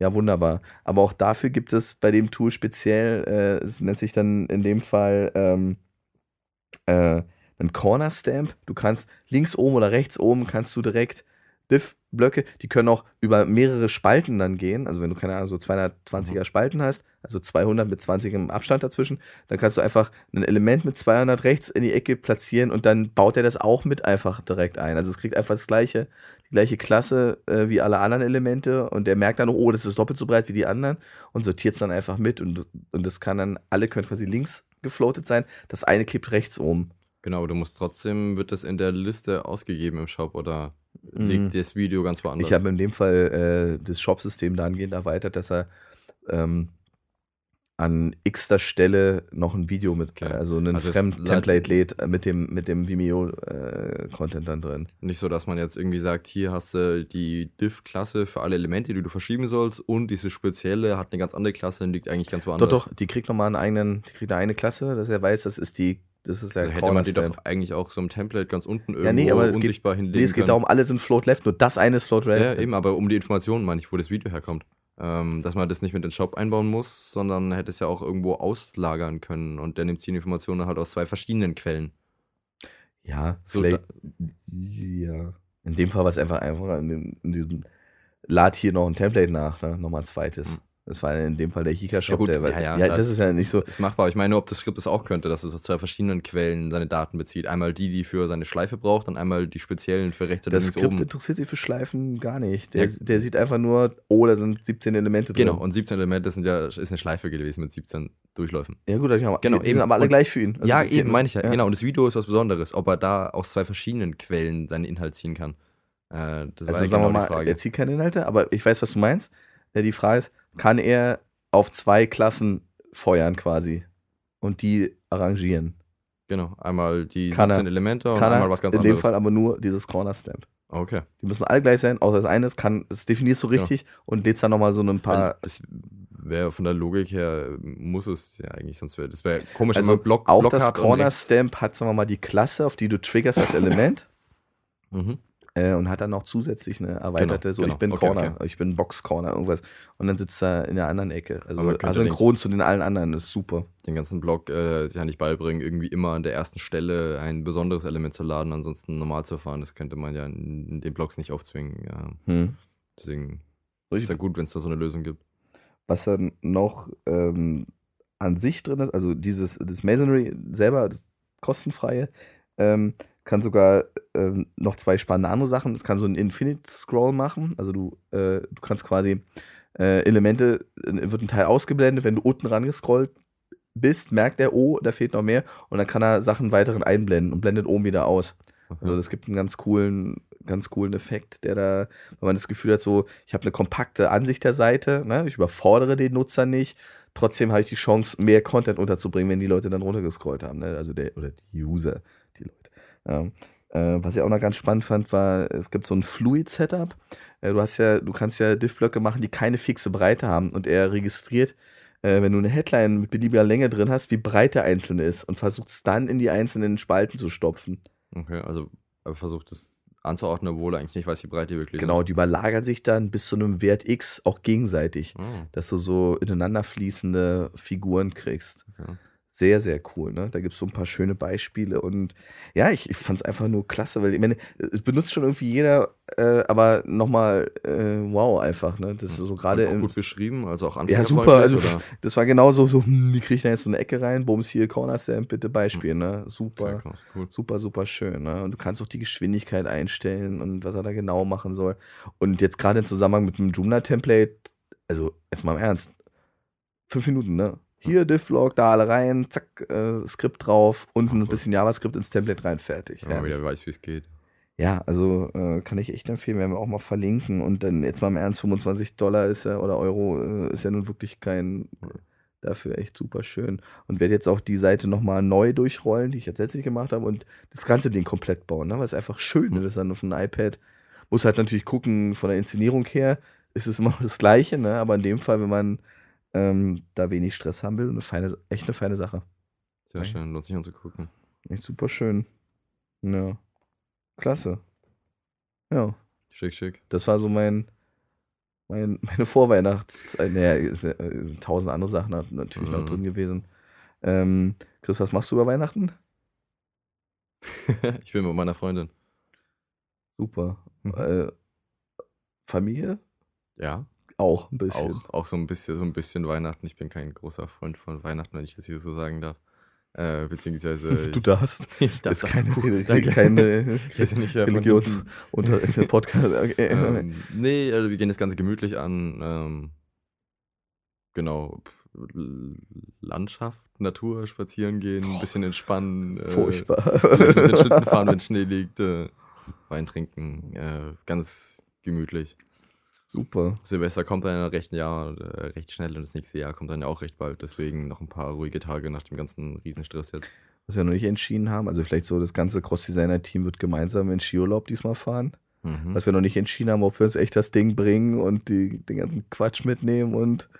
S1: Ja, wunderbar. Aber auch dafür gibt es bei dem Tool speziell, äh, es nennt sich dann in dem Fall ähm, äh, einen Corner Stamp. Du kannst links oben oder rechts oben kannst du direkt Diff-Blöcke, die können auch über mehrere Spalten dann gehen. Also wenn du keine Ahnung, so 220er Spalten hast, also 200 mit 20 im Abstand dazwischen, dann kannst du einfach ein Element mit 200 rechts in die Ecke platzieren und dann baut er das auch mit einfach direkt ein. Also es kriegt einfach das gleiche, die gleiche Klasse äh, wie alle anderen Elemente und der merkt dann, oh, das ist doppelt so breit wie die anderen und sortiert es dann einfach mit und, und das kann dann, alle können quasi links gefloatet sein, das eine kippt rechts oben.
S2: Genau, du musst trotzdem, wird das in der Liste ausgegeben im Shop oder
S1: Mhm.
S2: Liegt das Video ganz woanders?
S1: Ich habe in dem Fall äh, das Shop-System dahingehend erweitert, dass er ähm, an x-ter Stelle noch ein Video mit,
S2: Okay.
S1: also ein
S2: Also
S1: Fremd-Template lädt äh, mit dem, mit dem Vimeo-Content dann drin.
S2: Nicht so, dass man jetzt irgendwie sagt, hier hast du die Diff-Klasse für alle Elemente, die du verschieben sollst und diese spezielle hat eine ganz andere Klasse und liegt eigentlich ganz
S1: Doch,
S2: woanders.
S1: doch, die kriegt nochmal einen eigenen, die kriegt eine eigene Klasse, dass er weiß, das ist die, das ist der
S2: Also hätte man die doch eigentlich auch so im Template ganz unten irgendwo
S1: Ja, nee, aber es geht-
S2: unsichtbar hinlegen
S1: Nee, es geht
S2: können.
S1: darum, alle sind Float Left, nur das eine ist Float Right.
S2: Ja, eben, aber um die Informationen meine ich, wo das Video herkommt. Ähm, dass man das nicht mit in den Shop einbauen muss, sondern hätte es ja auch irgendwo auslagern können und der nimmt die Informationen halt aus zwei verschiedenen Quellen.
S1: Ja,
S2: So,
S1: vielleicht. ja. In dem Fall war es einfach einfacher. In, dem, in diesem, lad hier noch ein Template nach, ne? Nochmal ein zweites.
S2: Hm.
S1: Das war in dem Fall der Hika-Shop.
S2: Ja, gut,
S1: der,
S2: ja, ja,
S1: ja,
S2: da-
S1: das ist ja nicht so.
S2: Ist machbar. Ich meine, ob das Skript das auch könnte, dass es aus zwei verschiedenen Quellen seine Daten bezieht. Einmal die, die für seine Schleife braucht, und einmal die speziellen für rechts
S1: Das
S2: links
S1: Skript
S2: oben.
S1: interessiert sich für Schleifen gar nicht. Der,
S2: Ja.
S1: der sieht einfach nur, oh, da sind 17 Elemente drin.
S2: Genau, und 17 Elemente sind ja, ist eine Schleife gewesen mit 17 Durchläufen.
S1: Ja, gut, ich hab,
S2: Genau,
S1: die,
S2: eben.
S1: aber alle
S2: Und-
S1: gleich für ihn. Also
S2: ja, eben, meine ich ja. Genau, und das Video ist was Besonderes, ob er da aus zwei verschiedenen Quellen seinen Inhalt ziehen kann. Äh, das war
S1: Also
S2: ja
S1: sagen
S2: genau
S1: wir mal,
S2: die Frage.
S1: er zieht keine Inhalte, aber ich weiß, was du meinst. Ja, die Frage ist, kann er auf zwei Klassen feuern quasi und die arrangieren?
S2: Genau, einmal die
S1: Kann er.
S2: 17 Elemente und
S1: Kann
S2: einmal
S1: er
S2: was ganz
S1: in
S2: anderes.
S1: dem Fall aber nur dieses Corner Stamp.
S2: Okay.
S1: Die müssen alle gleich sein, außer das eine, das kann, das definierst du
S2: Genau.
S1: richtig und lädst dann nochmal so ein paar.
S2: das wäre von der Logik her, muss es ja eigentlich, sonst wäre das wäre komisch,
S1: Also
S2: wenn man Block,
S1: auch
S2: Block
S1: das Corner Stamp hat, sagen wir mal, die Klasse, auf die du triggerst als Element
S2: Mhm.
S1: Äh, und hat dann noch zusätzlich eine erweiterte,
S2: Genau,
S1: so
S2: genau.
S1: ich bin
S2: Okay,
S1: Corner,
S2: okay.
S1: ich bin Box Corner, irgendwas. Und dann sitzt er in der anderen Ecke. Also asynchron zu den allen anderen ist super.
S2: Den ganzen Block äh, ja nicht beibringen, irgendwie immer an der ersten Stelle ein besonderes Element zu laden, ansonsten normal zu fahren. Das könnte man ja in, den Blocks nicht aufzwingen. Ja.
S1: Hm.
S2: Deswegen ist
S1: Richtig.
S2: ja gut, wenn es da so eine Lösung gibt.
S1: was dann noch ähm, an sich drin ist, also dieses das Masonry selber, das kostenfreie, ähm, kann sogar ähm, noch zwei spannende andere Sachen. Es kann so ein Infinite Scroll machen, also du, äh, du kannst quasi äh, Elemente, äh, wird ein Teil ausgeblendet, wenn du unten rangescrollt bist, merkt er, oh, da fehlt noch mehr und dann kann er Sachen weiteren einblenden und blendet oben wieder aus. Also das gibt einen ganz coolen, ganz coolen Effekt, der da, wenn man das Gefühl hat, so, ich habe eine kompakte Ansicht der Seite, ne? ich überfordere den Nutzer nicht, trotzdem habe ich die Chance, mehr Content unterzubringen, wenn die Leute dann runtergescrollt haben, ne? also der, oder die User. Ja. Äh, was ich auch noch ganz spannend fand, war, es gibt so ein Fluid-Setup. Äh, du hast ja, du kannst ja Diff-Blöcke machen, die keine fixe Breite haben und er registriert, äh, wenn du eine Headline mit beliebiger Länge drin hast, wie breit der einzelne ist und versucht es dann in die einzelnen Spalten zu stopfen.
S2: Okay, also er versucht es anzuordnen, obwohl er eigentlich nicht weiß, wie breit die wirklich
S1: Genau, die überlagern sich dann bis zu einem Wert X auch gegenseitig.
S2: Oh,
S1: dass du so ineinander fließende Figuren kriegst.
S2: okay.
S1: Sehr, sehr cool, ne? Da gibt es so ein paar schöne Beispiele und ja, ich, ich fand es einfach nur klasse, weil ich meine, es benutzt schon irgendwie jeder, äh, aber nochmal, äh, wow, einfach, ne? Das ist so gerade
S2: gut beschrieben, also auch
S1: Ja,
S2: anfängerfreundlich,
S1: super, also
S2: oder?
S1: das war genauso so, hm, wie kriege ich da jetzt so eine Ecke rein? Bums hier, Corner Stamp, bitte Beispiel, ne? Super.
S2: Krass, cool.
S1: Super, super schön. Ne? Und du kannst auch die Geschwindigkeit einstellen und was er da genau machen soll. Und jetzt gerade im Zusammenhang mit dem Joomla-Template, also jetzt mal im Ernst, fünf Minuten, ne? Hier Diff-Log, da alle rein, zack, äh, Skript drauf, unten
S2: Ach,
S1: ein bisschen JavaScript ins Template rein, fertig.
S2: Wenn man
S1: Ja,
S2: wieder weiß, wie es geht.
S1: ja also äh, kann ich echt empfehlen, werden wir auch mal verlinken. Und dann jetzt mal im Ernst, 25 Dollar ist ja, oder Euro äh, ist ja nun wirklich kein, dafür echt super schön. Und werde jetzt auch die Seite nochmal neu durchrollen, die ich jetzt letztlich gemacht habe und das ganze Ding komplett bauen. Ne? Weil es einfach schön ist, das dann auf einem iPad. Muss halt natürlich gucken, von der Inszenierung her ist es immer noch das Gleiche, ne? aber in dem Fall, wenn man ähm, da wenig Stress haben will, eine feine, echt eine feine Sache.
S2: Sehr
S1: Okay.
S2: schön, lohnt sich anzugucken.
S1: Echt super schön. Ja. Klasse. Ja.
S2: Schick, schick.
S1: Das war so mein, mein meine Vorweihnachtszeit. Naja, ist, äh, tausend andere Sachen hat natürlich noch
S2: Mhm.
S1: drin gewesen. Ähm, Chris, was machst du über Weihnachten?
S2: ich bin mit meiner Freundin.
S1: Super.
S2: Mhm.
S1: Äh, Familie?
S2: Ja,
S1: Auch ein bisschen.
S2: auch, auch so ein bisschen, so ein bisschen Weihnachten. Ich bin kein großer Freund von Weihnachten, wenn ich das hier so sagen darf. Äh, beziehungsweise.
S1: Du
S2: ich-
S1: darfst.
S2: Ich darf
S1: ist keine,
S2: Danke.
S1: keine
S2: äh,
S1: Religions unter Podcast. Okay.
S2: ähm, nee, also wir gehen das Ganze gemütlich an. Ähm, genau. Landschaft, Natur, spazieren gehen, ein bisschen entspannen. Äh,
S1: Furchtbar.
S2: Ein bisschen Schlitten fahren, wenn Schnee liegt. Äh, Wein trinken. Äh, ganz gemütlich.
S1: Super.
S2: Silvester kommt dann ja recht, Jahr, äh, recht schnell und das nächste Jahr kommt dann ja auch recht bald. Deswegen noch ein paar ruhige Tage nach dem ganzen Riesenstress jetzt.
S1: Was wir noch nicht entschieden haben, also vielleicht so das ganze Cross-Designer-Team wird gemeinsam in Skiurlaub diesmal fahren.
S2: Mhm.
S1: Was wir noch nicht entschieden haben, ob wir uns echt das Ding bringen und die, den ganzen Quatsch mitnehmen und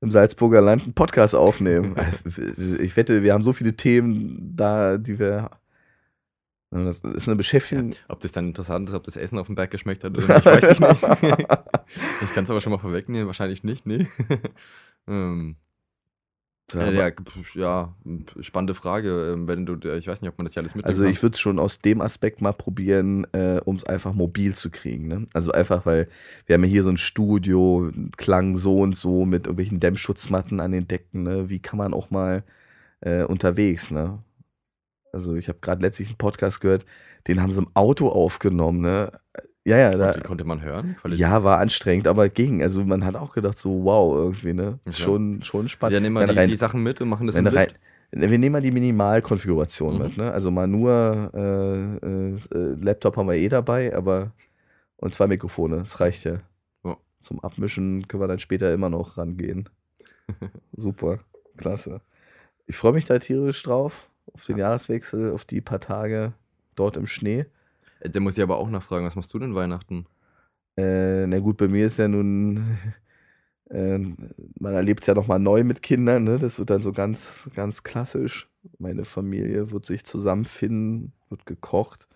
S1: im Salzburger Land einen Podcast aufnehmen. Ich wette, wir haben so viele Themen da, die wir. Das ist eine Beschäftigung.
S2: Ob das dann interessant ist, ob das Essen auf dem Berg geschmeckt hat oder nicht, weiß ich nicht. ich kann es aber schon mal vorwegnehmen, wahrscheinlich nicht, nee. ähm,
S1: Ja,
S2: ja, ja, ja, spannende Frage. ähm, Wenn du, ich weiß nicht, ob man das ja alles mitnehmen
S1: Also ich würde es schon aus dem Aspekt mal probieren, äh, um es einfach mobil zu kriegen. Ne? Also einfach, weil wir haben ja hier so ein Studio, Klang so und so mit irgendwelchen Dämmschutzmatten an den Decken. Ne? Wie kann man auch mal äh, unterwegs? Ne? Also ich habe gerade letztlich einen Podcast gehört, den haben sie im Auto aufgenommen. Ne? Ja, ja, da,
S2: Konnte, man hören? Qualität?
S1: ja, war anstrengend, aber ging. Also man hat auch gedacht, so wow, irgendwie, ne?
S2: Okay.
S1: Schon, schon spannend.
S2: Ja, nehmen wir die,
S1: rein-
S2: die Sachen mit und machen das im
S1: rein,
S2: Lift.
S1: wir nehmen mal die Minimalkonfiguration
S2: Mhm.
S1: mit, ne? Also mal nur äh, äh, äh, Laptop haben wir eh dabei, aber und zwei Mikrofone, das reicht ja.
S2: Ja.
S1: Zum Abmischen können wir dann später immer noch rangehen. Super, klasse. Ich freue mich da tierisch drauf, auf den Jahreswechsel, auf die paar Tage dort im Schnee.
S2: Äh, Da muss ich aber auch nachfragen, was machst du denn Weihnachten?
S1: Äh, na gut, bei mir ist ja nun, äh, man erlebt es ja nochmal neu mit Kindern, ne? Das wird dann so ganz, ganz klassisch. Meine Familie wird sich zusammenfinden, wird gekocht.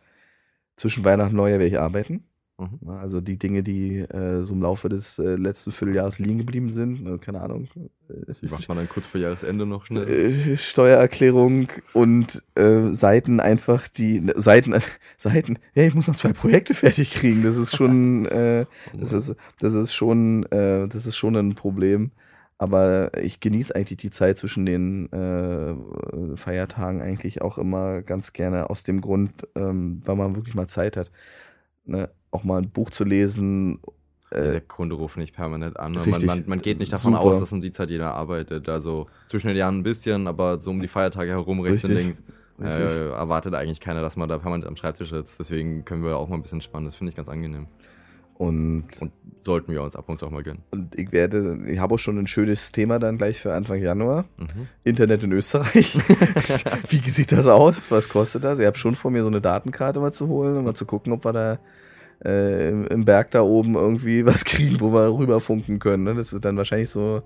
S1: Zwischen Weihnachten und Neujahr werde ich arbeiten.
S2: Mhm.
S1: Ja, Also die Dinge, die äh, so im Laufe des äh, letzten Vierteljahres liegen geblieben sind, ne, keine Ahnung.
S2: Wie macht man dann kurz vor Jahresende noch schnell?
S1: Äh, Steuererklärung und äh, Seiten einfach die ne, Seiten Seiten ja ich muss noch zwei Projekte fertig kriegen das ist schon äh, das ist das ist schon äh, das ist schon ein Problem aber ich genieße eigentlich die Zeit zwischen den äh, Feiertagen eigentlich auch immer ganz gerne aus dem Grund ähm, weil man wirklich mal Zeit hat ne? Auch mal ein Buch zu lesen
S2: der
S1: äh,
S2: Kunde ruft nicht permanent an. Man, man, man geht nicht davon
S1: Super.
S2: aus, dass um die Zeit jeder arbeitet. Also zwischen den Jahren ein bisschen, aber so um die Feiertage herum, rechts und links, äh, erwartet eigentlich keiner, dass man da permanent am Schreibtisch sitzt. Deswegen können wir auch mal ein bisschen spannen. Das finde ich ganz angenehm.
S1: und
S2: Und sollten wir uns ab und zu auch mal gönnen.
S1: Und ich werde, ich habe auch schon ein schönes Thema dann gleich für Anfang Januar.
S2: Mhm.
S1: Internet in Österreich. Wie sieht das aus? Was kostet das? Ich habe schon vor mir so eine Datenkarte mal zu holen und mal zu gucken, ob wir da äh, im, im Berg da oben irgendwie was kriegen, wo wir rüberfunken können. Ne? Das wird dann wahrscheinlich so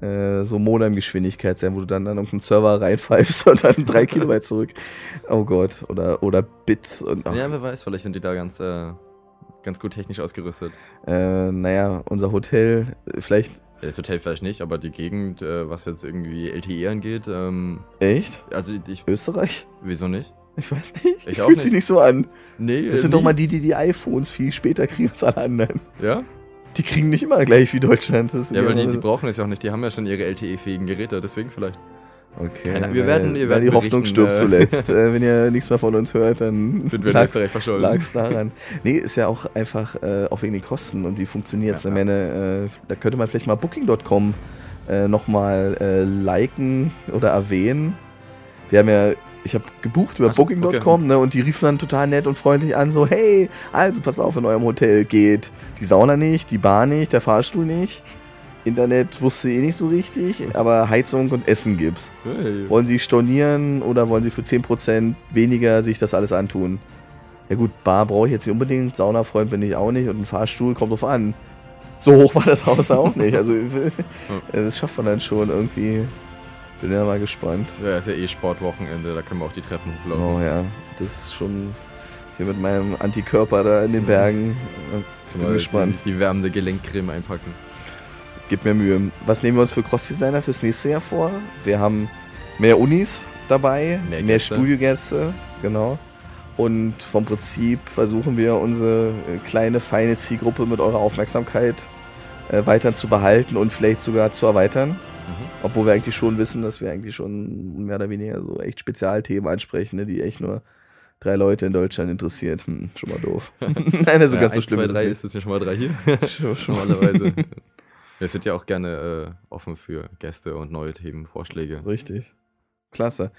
S1: äh, so Modem-Geschwindigkeit sein, wo du dann an irgendeinen Server reinpfeifst und dann drei Kilobyte zurück. Oh Gott. Oder, oder Bits und ach,
S2: Ja, wer weiß, vielleicht sind die da ganz, äh, ganz gut technisch ausgerüstet.
S1: äh, naja, unser Hotel, vielleicht
S2: Das Hotel vielleicht nicht, aber die Gegend, äh, was jetzt irgendwie LTE angeht, ähm,
S1: echt?
S2: also ich,
S1: Österreich?
S2: wieso nicht?
S1: Ich weiß nicht.
S2: Ich
S1: Ich fühlt sich
S2: nicht.
S1: so an.
S2: Nee,
S1: Das
S2: äh,
S1: sind doch
S2: nie.
S1: mal die, die die iPhones viel später kriegen als alle anderen.
S2: Ja?
S1: Die kriegen nicht immer gleich wie Deutschland.
S2: Ja, weil die, die brauchen es ja auch nicht. Die haben ja schon ihre LTE-fähigen Geräte, deswegen vielleicht.
S1: Okay.
S2: Keine- wir werden- wir werden
S1: die Hoffnung stirbt
S2: äh,
S1: zuletzt. äh, wenn ihr nichts mehr von uns hört, dann
S2: Sind wir in Österreich verschollen.
S1: lag's daran. Nee, ist ja auch einfach äh, auch wegen den Kosten und wie funktioniert's.
S2: Ja,
S1: Ich
S2: ja.
S1: meine, äh, da könnte man vielleicht mal Booking.com äh, nochmal äh, liken oder erwähnen. Wir haben ja, ich habe gebucht über
S2: so,
S1: Booking.com ne, und die riefen dann total nett und freundlich an, so, hey, also pass auf, in eurem Hotel geht die Sauna nicht, die Bar nicht, der Fahrstuhl nicht. Internet wusste eh nicht so richtig, aber Heizung und Essen gibt's.
S2: Hey.
S1: Wollen Sie stornieren oder wollen Sie für 10% weniger sich das alles antun? Ja gut, Bar brauche ich jetzt nicht unbedingt, Saunafreund bin ich auch nicht und ein Fahrstuhl kommt drauf an. So hoch war das Haus auch nicht. Also das schafft man dann schon irgendwie. Bin ja mal gespannt.
S2: Ja, ist ja eh Sportwochenende, da können wir auch die Treppen hochlaufen.
S1: Oh ja, das ist schon hier mit meinem Antikörper da in den Bergen. Ich bin
S2: Mal
S1: gespannt.
S2: Die, die wärmende Gelenkcreme einpacken.
S1: Gib mir Mühe. Was nehmen wir uns für Cross-Designer fürs nächste Jahr vor? Wir haben mehr Unis dabei,
S2: Mehr
S1: mehr,
S2: Gäste.
S1: Studiogäste, genau. Und vom Prinzip versuchen wir unsere äh, kleine, feine Zielgruppe mit eurer Aufmerksamkeit äh, weiter zu behalten und vielleicht sogar zu erweitern.
S2: Mhm.
S1: Obwohl wir eigentlich schon wissen, dass wir eigentlich schon mehr oder weniger so echt Spezialthemen ansprechen, ne, die echt nur drei Leute in Deutschland interessiert. Hm, schon mal doof. Nein, also
S2: ja,
S1: ganz so schlimm
S2: zwei, drei ist es ja schon mal drei hier.
S1: Schon, schon mal
S2: Normalerweise. Wir sind ja auch gerne äh, offen für Gäste und neue Themenvorschläge.
S1: Richtig. Klasse.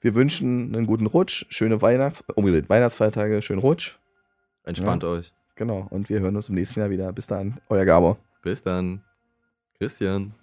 S1: Wir wünschen einen guten Rutsch, schöne Weihnachts-, umgedreht, Weihnachtsfeiertage, schönen Rutsch.
S2: Entspannt euch.
S1: Genau. Und wir hören uns im nächsten Jahr wieder. Bis dann, euer Gabor.
S2: Bis dann. Christian.